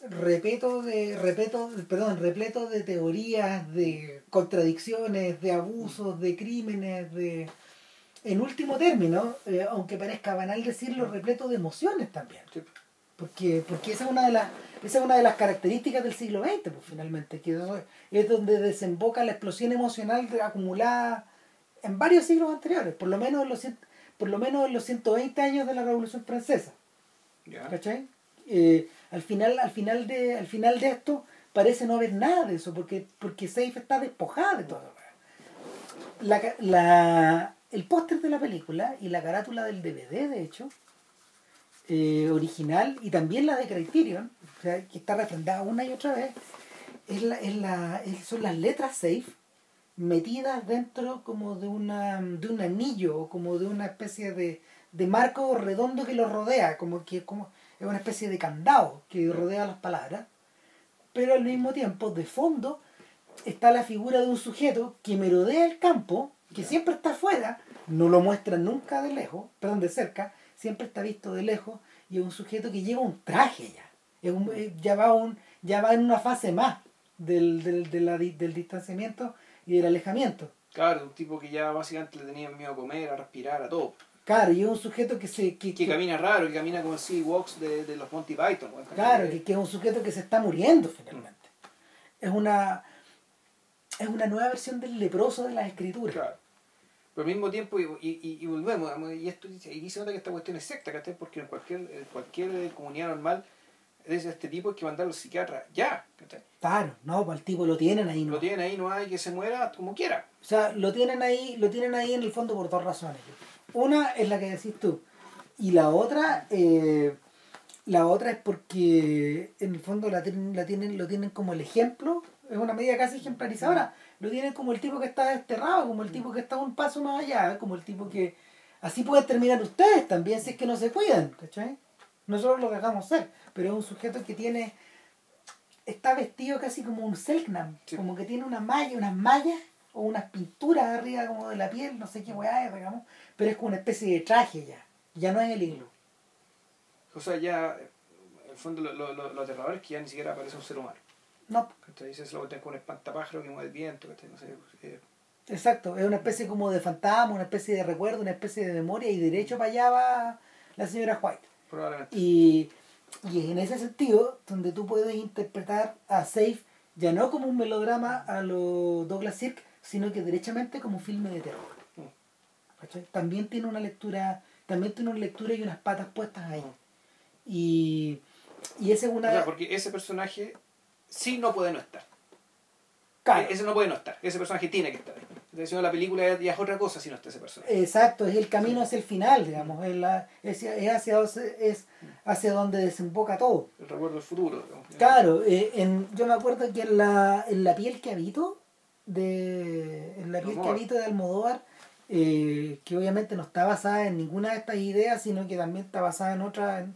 S1: repleto de, repleto, perdón, repleto de teorías, de contradicciones, de abusos, de crímenes, de en último término, eh, aunque parezca banal decirlo, repleto de emociones también. Porque, porque esa es una de las esa es una de las características del siglo XX, pues finalmente, que es donde desemboca la explosión emocional acumulada en varios siglos anteriores, por lo menos en los, por lo menos en los 120 años de la Revolución Francesa. ¿Cachai? Eh, al, final, al, final de, al final de esto parece no haber nada de eso, porque, porque Seif está despojada de todo. La, la, el póster de la película y la carátula del DVD, de hecho, eh, original, y también la de Criterion, o sea, que está refrendada una y otra vez, es la, es la, son las letras safe metidas dentro como de, una, de un anillo, como de una especie de, de marco redondo que lo rodea, como que como, es una especie de candado que rodea las palabras, pero al mismo tiempo, de fondo, está la figura de un sujeto que merodea el campo que siempre está afuera, no lo muestra nunca de lejos, perdón, de cerca, siempre está visto de lejos y es un sujeto que lleva un traje ya. Es un, eh, ya, va un, ya va en una fase más del, del, del distanciamiento y del alejamiento.
S2: Claro, un tipo que ya básicamente le tenía miedo a comer, a respirar, a todo.
S1: Claro, y es un sujeto que se...
S2: Que, camina raro, que camina como así, walks de, de los Monty Python.
S1: Claro, que, que, es un sujeto que se está muriendo finalmente. Es una es una nueva versión del leproso de las escrituras. Claro.
S2: Pero al mismo tiempo, y, y, y volvemos, y esto y se nota que esta cuestión es secta, porque en cualquier, en cualquier comunidad normal de este tipo hay que mandarlo al psiquiatra ya.
S1: Claro, no, pues el tipo lo tienen ahí.
S2: ¿no? Lo tienen ahí, no hay que se muera como quiera.
S1: O sea, lo tienen ahí, lo tienen ahí en el fondo por dos razones. Una es la que decís tú. Y la otra, eh, la otra es porque en el fondo la tienen, la tienen, lo tienen como el ejemplo, es una medida casi ejemplarizadora. Lo tienen como el tipo que está desterrado, como el tipo que está un paso más allá, como el tipo que así pueden terminar ustedes también si es que no se cuidan, ¿cachai? Nosotros lo dejamos ser, pero es un sujeto que tiene, está vestido casi como un Selknam, como que tiene una malla, unas mallas o unas pinturas arriba como de la piel, no sé qué weá es, digamos, pero es como una especie de traje ya, ya no es el hilo.
S2: O sea, ya, en el fondo lo, lo, lo, aterrador es que ya ni siquiera aparece un ser humano.
S1: No.
S2: Entonces lo con un espantapájaro que mueve el viento, no sé, eh.
S1: Exacto, es una especie como de fantasma, una especie de recuerdo, una especie de memoria y derecho para allá va la señora White.
S2: Probablemente.
S1: Y, y en ese sentido, donde tú puedes interpretar a Safe ya no como un melodrama a lo Douglas Sirk, sino que derechamente como un filme de terror. También tiene una lectura, también tiene una lectura y unas patas puestas ahí. Y, y esa es una...
S2: O sea, porque ese personaje sí no puede no estar. Claro. Ese no puede no estar. Ese personaje tiene que estar ahí. La película ya es otra cosa si no está ese personaje.
S1: Exacto, es el camino hacia el final, digamos. Es, la, es, hacia, es hacia donde desemboca todo.
S2: El recuerdo del futuro.
S1: Claro, eh, en, yo me acuerdo que en la, en la piel que habito, de, en la piel que habito de Almodóvar, eh, que obviamente no está basada en ninguna de estas ideas, sino que también está basada en otra,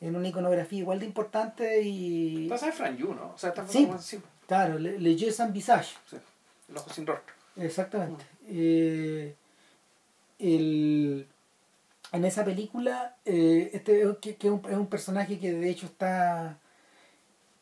S1: en, una iconografía igual de importante y...
S2: Está basada en Fran Yu, ¿no? O sea, está
S1: sí, como, claro, Le, le Jeu Sans Visage.
S2: Sí, el ojo sin rostro.
S1: Exactamente. Eh, el, en esa película, eh, este que, que es, un, es, un, personaje que de hecho está...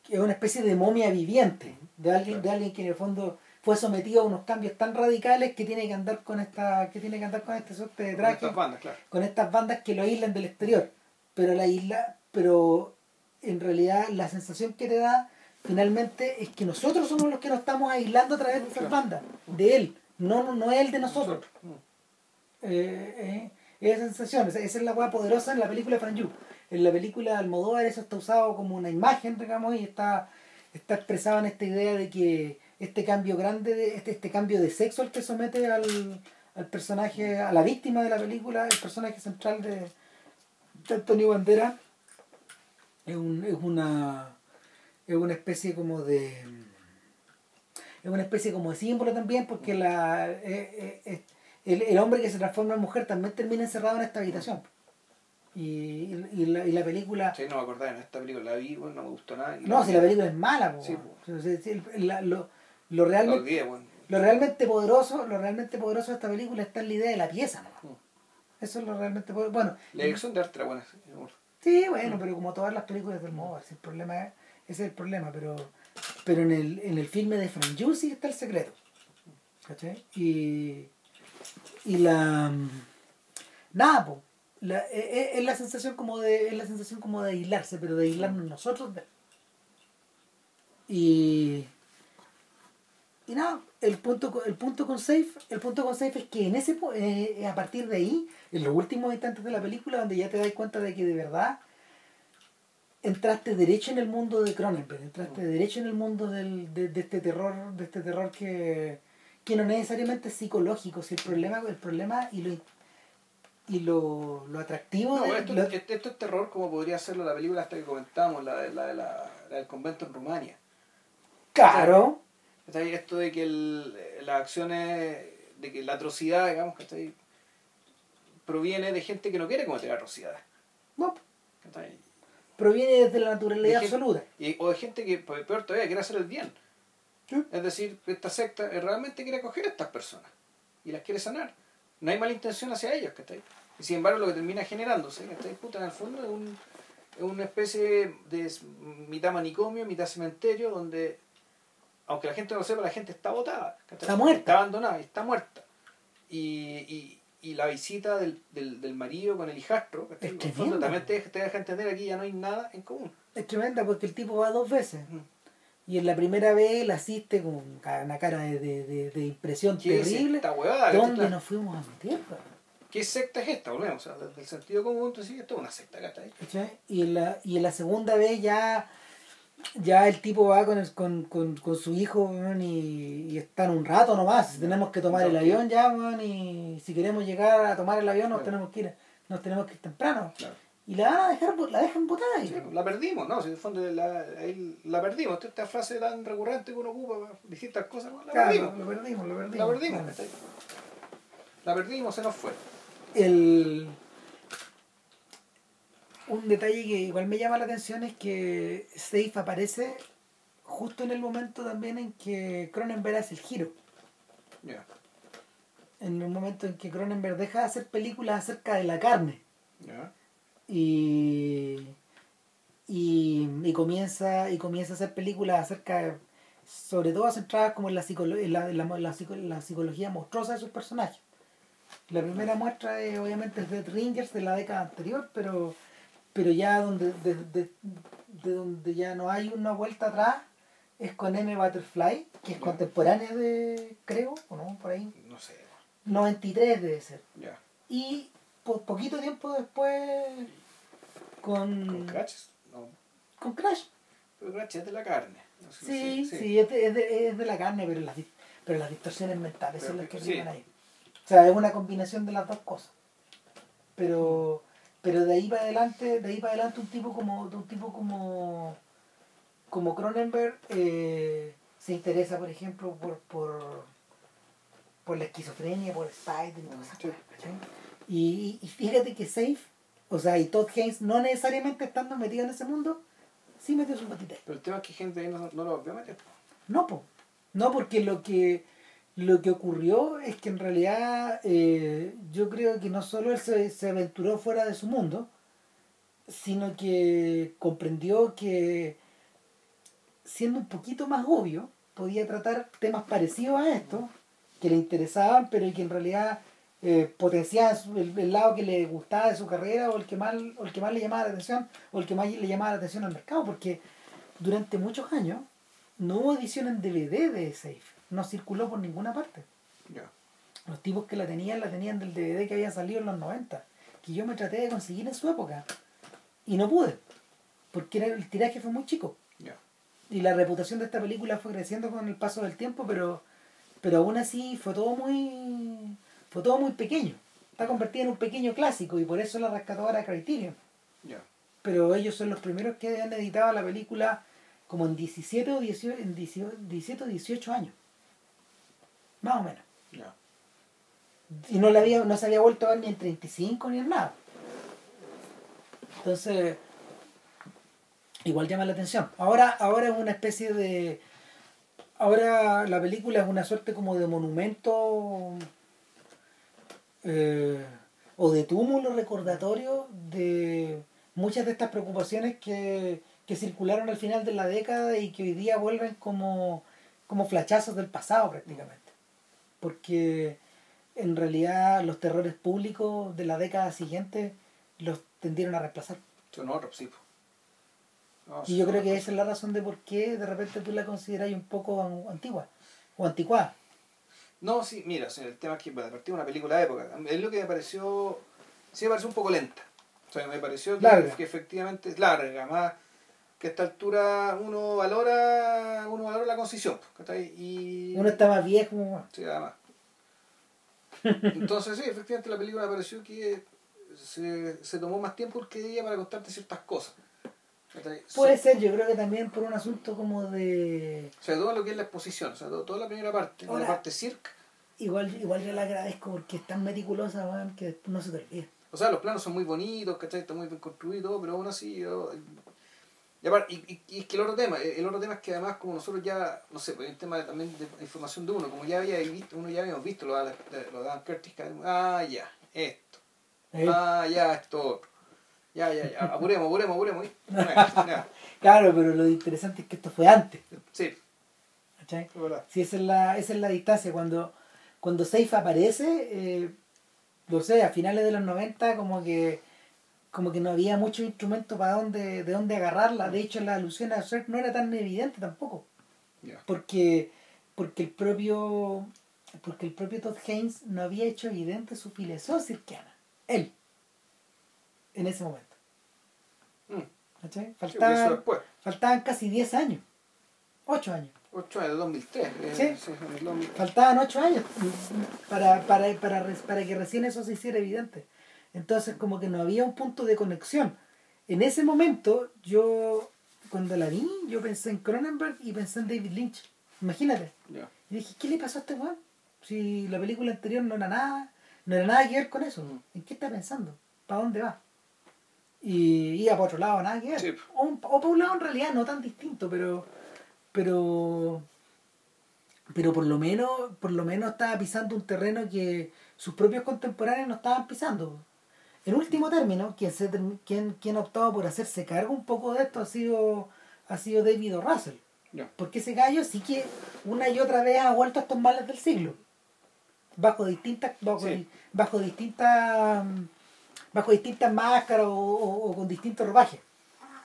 S1: es una especie de momia viviente, de alguien, de alguien que en el fondo fue sometido a unos cambios tan radicales que tiene que andar con esta que tiene que andar con este suerte de traje
S2: con estas bandas, claro.
S1: con estas bandas que lo aíslan del exterior pero la isla pero en realidad la sensación que te da finalmente es que nosotros somos los que nos estamos aislando a través de esas bandas de él no no, no es el de nosotros. Eh, eh, esa sensación esa, es la hueá poderosa en la película de Fran Yu en la película de Almodóvar eso está usado como una imagen digamos y está está expresado en esta idea de que este cambio grande, de, este, este cambio de sexo al que somete al, al personaje, a la víctima de la película, el personaje central de, de Antonio Bandera, es, un, es una es una especie como de es una especie como de símbolo también porque la eh, eh, eh, el, el, hombre que se transforma en mujer también termina encerrado en esta habitación y, y, la, y la película
S2: sí no me acordaba en esta película la vi no me gustó nada
S1: no si la película es mala sí, la, lo, lo realmente, lo realmente poderoso, lo realmente poderoso de esta película está en la idea de la pieza, ¿no? Mm. Eso es lo realmente poderoso. Bueno,
S2: la dirección de arte buena.
S1: Sí, bueno, mm. pero como todas las películas del Modo, el problema es, ese es el problema, pero pero en el, en el filme de Frank sí está el secreto. ¿Cachai? Y, y la nada, po, la, es, e, es, la sensación como de es la sensación como de aislarse, pero de aislarnos nosotros y y nada, el punto, el punto con Safe, el punto con Safe es que en ese eh, a partir de ahí, en los últimos instantes de la película, donde ya te das cuenta de que de verdad entraste derecho en el mundo de Cronenberg, entraste derecho en el mundo del, de, de, este terror, de este terror que, que no necesariamente es psicológico, si el problema, el problema y lo y lo, lo atractivo
S2: de, esto, esto, es terror como podría serlo la película hasta que comentábamos, la, la, la, la del convento en Rumania.
S1: Claro.
S2: Esto de que el, las acciones, de que la atrocidad, digamos, que proviene de gente que no quiere cometer atrocidades.
S1: No. Proviene desde la naturaleza absoluta.
S2: Y, o de gente que, pues, peor todavía, quiere hacer el bien. Es decir, esta secta realmente quiere acoger a estas personas y las quiere sanar. No hay mala intención hacia ellos, ¿cachai? Y sin embargo, lo que termina generándose, ¿cachai? Puta, en el fondo es, un, es una especie de mitad manicomio, mitad cementerio, donde aunque la gente no lo sepa, la gente está botada.
S1: Está muerta.
S2: Está abandonada, está muerta. y, y, y la visita del, del, del marido con el hijastro.
S1: Es
S2: En fondo también te, te deja entender aquí ya no hay nada en común.
S1: Es tremenda porque el tipo va dos veces.
S2: Mm.
S1: Y en la primera vez él asiste con una cara de, de, de- de impresión
S2: ¿Qué es
S1: terrible. ¿Dónde nos fuimos a meter? weón?
S2: ¿Qué secta es esta? Volvemos, o sea, desde el sentido común, tú dices, esto es una secta. ¿Cachai?
S1: Y en la, y en la segunda vez ya, ya el tipo va con, el- con, con, con su hijo weón, y, y están un rato nomás. Tenemos que tomar el avión ya, weón, y si queremos llegar a tomar el avión nos
S2: Claro.
S1: tenemos que ir, nos tenemos que ir temprano.
S2: Claro.
S1: Y la van a dejar, la dejan botada ahí.
S2: Sí, pues, la perdimos, ¿no? Si en el fondo la, la perdimos. Esta, frase tan recurrente que uno ocupa para distintas cosas, la
S1: Claro,
S2: perdimos.
S1: lo perdimos, lo perdimos.
S2: La perdimos. La perdimos, se nos fue.
S1: el un detalle que igual me llama la atención es que Safe aparece justo en el momento también en que Cronenberg hace el giro.
S2: Ya,
S1: En el momento en que Cronenberg deja de hacer películas acerca de la carne
S2: ya.
S1: y, y, y comienza y comienza a hacer películas acerca de- sobre todo centradas como en la, psicolo- en la, en la- la la psicología monstruosa de sus personajes. La primera muestra es, obviamente es Dead Ringers de la década anterior, pero, pero ya donde, de, de- de donde ya no hay una vuelta atrás es con M. Butterfly, que es contemporánea de, creo, o no, por ahí,
S2: No sé.
S1: 93 debe ser.
S2: Ya.
S1: Y po- poquito tiempo después con,
S2: ¿Con Crash? No.
S1: con Crash.
S2: Pero Crash es de la carne. No sé,
S1: Sí, sí, es, de, es de- es de la carne, pero las, pero las distorsiones mentales
S2: Pero
S1: son las que
S2: sí.
S1: ahí. O sea, es una combinación de las dos cosas. Pero pero de ahí para adelante, de ahí para adelante un tipo como un tipo como como Cronenberg eh, se interesa, por ejemplo, por por por la esquizofrenia, por el y. Y, y fíjate que Safe, o sea, y Todd Haynes, no necesariamente estando metido en ese mundo, sí metió su patita.
S2: Pero el tema es que gente ahí no, no lo a meter.
S1: No, po. No, porque lo que lo que ocurrió es que en realidad eh, yo creo que no solo él se, aventuró fuera de su mundo, sino que comprendió que siendo un poquito más obvio, podía tratar temas parecidos a esto, que le interesaban, pero que en realidad eh, potenciaban el, el lado que le gustaba de su carrera o el que más o el que más le llamaba la atención o el que más le llamaba la atención al mercado, porque durante muchos años no hubo edición en DVD de Safe, no circuló por ninguna parte. Los tipos que la tenían, la tenían del DVD que había salido en los 90, que yo me traté de conseguir en su época y no pude, porque era, el tiraje fue muy chico y la reputación de esta película fue creciendo con el paso del tiempo, pero pero aún así fue todo muy fue todo muy pequeño. Está convertida en un pequeño clásico y por eso la rescató ahora Criterion.
S2: Ya.
S1: Pero ellos son los primeros que han editado la película como en 17 o 18, en 18, 17 o 18 años. Más o menos. Y no, la había, no se había vuelto a ver ni en 35 ni en nada. Entonces, igual llama la atención. Ahora, ahora es una especie de. Ahora la película es una suerte como de monumento eh, o de túmulo recordatorio de muchas de estas preocupaciones que, que circularon al final de la década y que hoy día vuelven como, como flachazos del pasado prácticamente. Porque en realidad los terrores públicos de la década siguiente los tendieron a reemplazar.
S2: Son otros, sí. No,
S1: Y yo creo que esa es la razón de por qué de repente tú la consideras un poco an- antigua o anticuada.
S2: No, sí, mira, el tema es que, bueno, a partir de una película de época, es lo que me pareció, sí me pareció un poco lenta. O sea, me pareció que, que efectivamente es larga, más que a esta altura uno valora, uno valora la concisión. Y...
S1: Uno está más viejo.
S2: Sí, además. Entonces, sí, efectivamente la película me pareció que se, se tomó más tiempo que día para contarte ciertas cosas.
S1: Puede
S2: So-
S1: ser, yo creo que también por un asunto como de...
S2: O sea, todo lo que es la exposición, o sea, todo- toda la primera parte, la parte circa.
S1: Igual, igual yo la agradezco porque es tan meticulosa weón, que después no se te olvida.
S2: O sea, los planos son muy bonitos, ¿cachai? Está muy bien construido pero aún así... yo- y, y, y- es que el otro tema, el otro tema es que además como nosotros ya, no sé, pues hay un tema de- también de información de uno, como ya había visto, uno ya habíamos visto lo de, lo de Curtis, que, ah, ya, esto,
S1: ¿eh?
S2: ah, ya, esto otro, ya, ya, ya, apuremos, apuremos, apuremos, [LAUGHS]
S1: Claro, pero lo interesante es que esto fue antes.
S2: sí,
S1: ¿cachai? Sí, esa es la, esa es la distancia. Cuando, cuando Safe aparece, eh, no sé, a finales de los 90 como que como que no había mucho instrumento para dónde, de dónde agarrarla. De hecho, la alusión a Shrek no era tan evidente tampoco. Porque, porque el propio porque el propio Todd Haynes no había hecho evidente su filiación cirquiana. Él. En ese momento.
S2: Mm. Sí, eso
S1: Faltaban, casi 10 años. 8 años.
S2: 8 años, 2003. eh,
S1: Sí.
S2: en el 2000.
S1: Faltaban 8 años para, para, para, para que recién eso se hiciera evidente. Entonces como que no había un punto de conexión. En ese momento yo, cuando la vi, yo pensé en Cronenberg y pensé en David Lynch. Imagínate.
S2: Ya.
S1: Y dije, ¿qué le pasó a este weón? Si la película anterior no era nada, no era nada que ver con eso. ¿En qué está pensando? ¿Para dónde va? Y iba para otro lado, nada que ver.
S2: Sí.
S1: O, o para un lado en realidad no tan distinto, pero pero pero por lo menos por lo menos estaba pisando un terreno que sus propios contemporáneos no estaban pisando. En último término, quien, se, quien, quien ha optado por hacerse cargo un poco de esto ha sido, ha sido David O. Russell.
S2: Ya.
S1: Porque ese gallo sí que una y otra vez ha vuelto a estos males del siglo. Bajo distintas, bajo,
S2: Sí.
S1: bajo distintas bajo distintas máscaras o, o- o con distintos ropajes.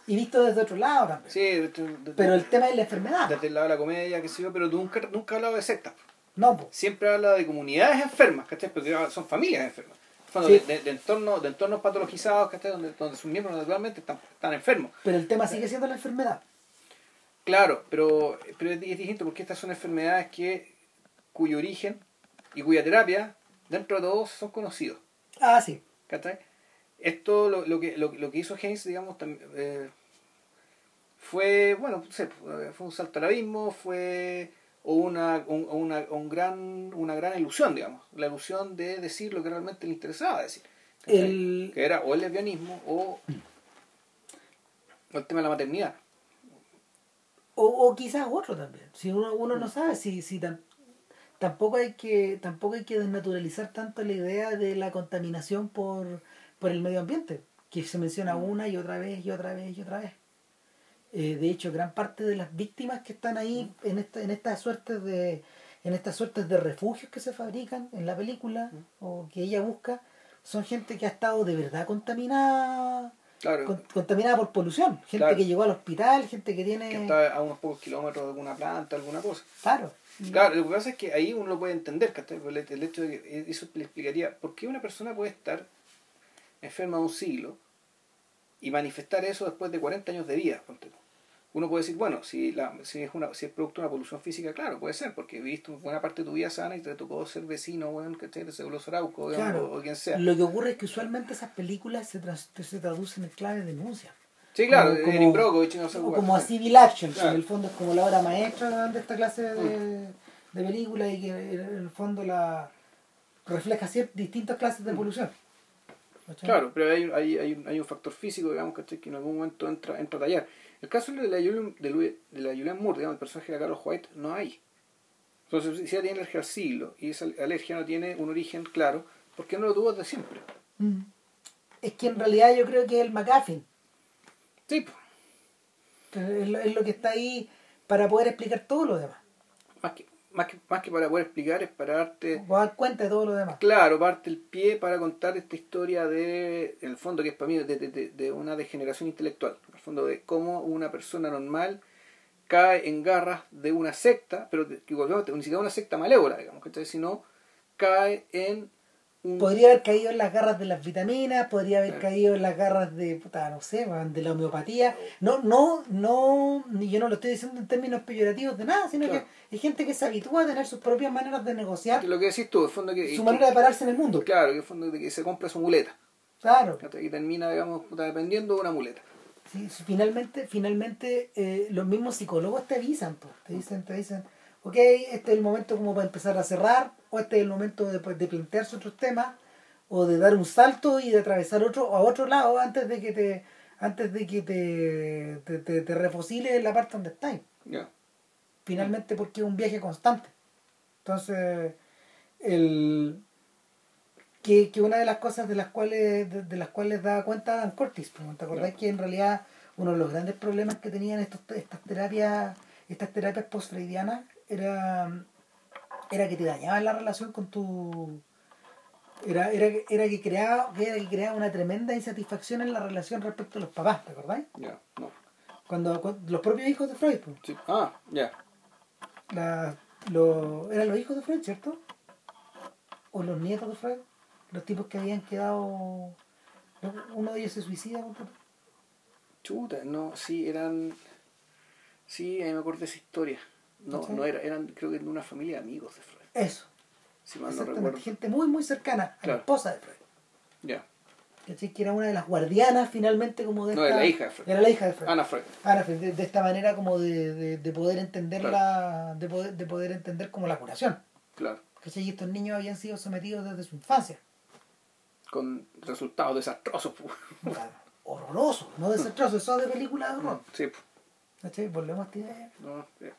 S1: Y visto desde otro lado también.
S2: Sí, de- de- de-
S1: Pero el tema es la enfermedad.
S2: desde el lado de la comedia, que sé yo, pero nunca, nunca ha hablado de sectas.
S1: No, po.
S2: Siempre habla de comunidades enfermas, ¿cachai? Porque son familias enfermas. Bueno,
S1: Sí.
S2: de, de, de entornos, de entornos patologizados, ¿cachai? Donde, donde sus miembros naturalmente están, están enfermos.
S1: pero el tema sigue siendo la enfermedad.
S2: Claro, pero, pero es distinto porque estas son enfermedades que cuyo origen y cuya terapia, dentro de todos, son conocidos.
S1: Ah, sí.
S2: ¿Cachai? Esto, lo, lo, que, lo, lo que hizo Haynes, digamos, tam- eh, fue, bueno, no sé, fue un salto al abismo, fue o una, un, una, un gran, una gran ilusión, digamos, la ilusión de decir lo que realmente le interesaba decir.
S1: El,
S2: Que era o el lesbianismo o, o el tema de la maternidad.
S1: o, o quizás otro también. Si uno, uno no sabe, si, si tam- tampoco hay que tampoco hay que desnaturalizar tanto la idea de la contaminación por, por el medio ambiente, que se menciona
S2: Mm.
S1: una y otra vez y otra vez y otra vez. Eh, de hecho, gran parte de las víctimas que están ahí en esta, en estas suertes de en estas suertes de refugios que se fabrican en la película o que ella busca son gente que ha estado de verdad contaminada
S2: Claro,
S1: con- contaminada por polución gente
S2: Claro.
S1: que llegó al hospital gente que tiene
S2: que está a unos pocos kilómetros de alguna planta, alguna cosa.
S1: claro
S2: Claro, lo que pasa es que ahí uno lo puede entender. El, el hecho de que eso le explicaría por qué una persona puede estar enferma un siglo y manifestar eso después de 40 años de vida. ponte tú. Uno puede decir, bueno, si, la, si, es una, si es producto de una polución física, claro, puede ser, porque viviste buena parte de tu vida sana y te tocó ser vecino, bueno, ¿cachai? De Arauco,
S1: Claro.
S2: o, o quien sea.
S1: lo que ocurre es que usualmente esas películas se, tras- se traducen en clave de denuncia
S2: Sí, claro,
S1: como-
S2: no sé
S1: o como a civil action que
S2: Claro.
S1: en el fondo es como la obra maestra de esta clase de, de películas y que en el fondo la refleja distintas clases de polución ¿Cachai?
S2: Claro, pero hay, hay, hay, un, hay un factor físico, digamos, ¿cachai? que en algún momento entra, entra a tallar. El caso de la, Julian, de, Louis- de la Julianne Moore, digamos, el personaje de la Carol White, no hay. Entonces, si ella tiene alergia al siglo y esa alergia no tiene un origen claro, ¿por qué no lo tuvo desde siempre?
S1: Mm. es que en realidad yo creo que es el McGuffin
S2: Sí, pues,
S1: es lo, es lo que está ahí para poder explicar todo lo demás
S2: más que, más, que, más que para poder explicar, es para darte,
S1: o dar cuenta de todo lo demás
S2: claro, parte el pie para contar esta historia de, en el fondo, que es para mí, de, de, de- de una degeneración intelectual. En el fondo, de cómo una persona normal cae en garras de una secta, pero que volvemos, ni siquiera una secta malévola, digamos, ¿cachai? sino cae en un...
S1: podría haber caído en las garras de las vitaminas, podría haber
S2: Claro.
S1: caído en las garras de, puta, no sé, de la homeopatía. No, no, no, yo no lo estoy diciendo en términos peyorativos de nada, sino
S2: Claro.
S1: que hay gente que se habitúa a tener sus propias maneras de negociar,
S2: Lo que decís tú, el fondo que...
S1: su manera de pararse en el mundo.
S2: Claro, que en el fondo de que se compra su muleta,
S1: Claro.
S2: y termina, digamos, puta, dependiendo de una muleta.
S1: Sí, finalmente, finalmente eh, los mismos psicólogos te avisan, po. te dicen, te dicen, ok, este es el momento como para empezar a cerrar, o este es el momento de, de plantearse otros temas, o de dar un salto y de atravesar otro a otro lado antes de que te antes de que te, te, te, te refosile en la parte donde estáis.
S2: Ya.
S1: Finalmente porque es un viaje constante. Entonces, el que, que una de las cosas de las cuales de, de las cuales daba cuenta Dan Cortis, pues, ¿te acordás que en realidad uno de los grandes problemas que tenían estos, estas terapias estas terapias post-freudianas era era que te dañaban la relación con tu era, era, que- era que creaba era que creaba una tremenda insatisfacción en la relación respecto a los papás ¿te acordáis?
S2: Ya, no.
S1: cuando, cuando- los propios hijos de Freud pues,
S2: Sí. Ah, ya.
S1: lo- eran los hijos de Freud ¿cierto? o los nietos de Freud los tipos que habían quedado uno de ellos se suicida tú.
S2: Chuta, no, sí, eran. Sí, ahí me acuerdo de esa historia. No, no era, eran, creo que de una familia de amigos de Freud.
S1: eso
S2: Si mal no
S1: exactamente
S2: recuerdo.
S1: gente muy muy cercana a
S2: Claro.
S1: la esposa de Freud
S2: Ya.
S1: ¿cachai? que era una de las guardianas finalmente como de
S2: No,
S1: esta-
S2: era la hija de Freud.
S1: era la hija de Freud
S2: Ana Freud.
S1: Ana Freud, de, de esta manera como de, de, de poder entender
S2: Claro.
S1: la de poder, de poder entender como la curación
S2: Claro.
S1: ¿cachai? y estos niños habían sido sometidos desde su infancia
S2: Con resultados desastrosos. pu.
S1: Puta, horroroso no desastroso eso de película de horror
S2: Sí, pu.
S1: ¿cachai? volvemos a esta idea
S2: no, eh.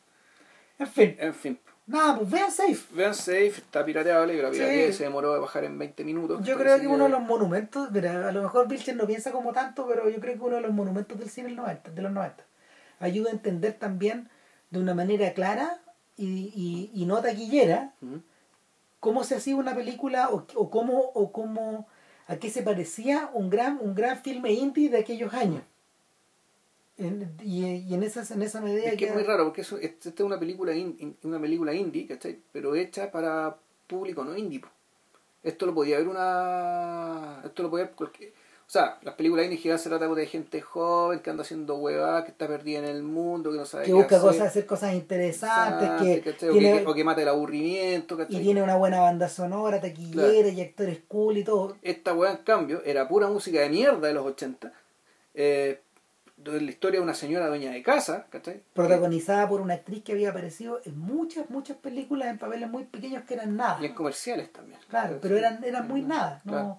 S1: En fin
S2: En fin.
S1: nada pues vean Safe
S2: Vean Safe, está pirateable. La
S1: Sí.
S2: pirateé, se demoró de bajar en 20 minutos.
S1: yo creo que uno de los monumentos mira, a lo mejor Vilcher no piensa como tanto pero yo creo que uno de los monumentos del cine del 90, de los 90 ayuda a entender también de una manera clara y, y, y no taquillera cómo se hacía una película o, o cómo o cómo a qué se parecía un gran un gran filme indie de aquellos años En- y, y en esas en esa medida
S2: Es que es muy raro, porque eso, esta es una película, in- una película indie, ¿cachai? Pero hecha para público no indie. Esto lo podía ver una... Esto lo podía ver cualquier... O sea, las películas indie generalmente se trata de gente joven que anda haciendo huevadas, que está perdida en el mundo, que no sabe
S1: que
S2: qué
S1: busca
S2: hacer,
S1: cosas hacer cosas interesantes que
S2: ¿cachai? O,
S1: tiene,
S2: que, o que mata el aburrimiento,
S1: y tiene una buena banda sonora taquillera y actores cool y todo
S2: Esta weá, en cambio, era pura música de mierda de los 80. Eh, de la historia de una señora dueña de casa, ¿cachai?
S1: protagonizada por una actriz que había aparecido en muchas muchas películas en papeles muy pequeños que eran nada
S2: Y en comerciales también.
S1: claro pero eran eran muy nada no
S2: Claro.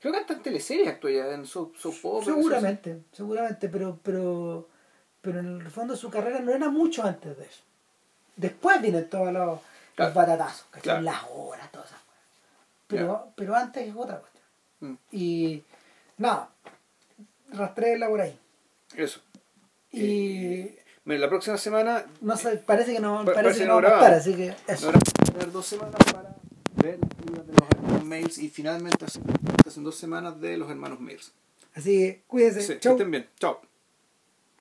S2: Creo que hasta en teleseries ya, en soap, operas,
S1: seguramente seguramente pero pero pero en el fondo su carrera no era mucho antes de eso después vienen todos los,
S2: Claro.
S1: los batatazos ¿cachai?
S2: Claro.
S1: las horas todas esas cosas pero pero antes es otra cuestión
S2: Mm,
S1: y nada rastréela por ahí
S2: Eso.
S1: y
S2: Mira, la próxima semana
S1: no sé parece que no
S2: Pa-
S1: parece
S2: parece
S1: que
S2: que
S1: no
S2: no
S1: vamos a estar así que eso
S2: ahora vamos a tener dos semanas para ver las películas de los hermanos Mails y finalmente hacen, dos semanas de los hermanos Mails.
S1: así que cuídense
S2: Sí, que
S1: Chau.
S2: estén bien. Chao.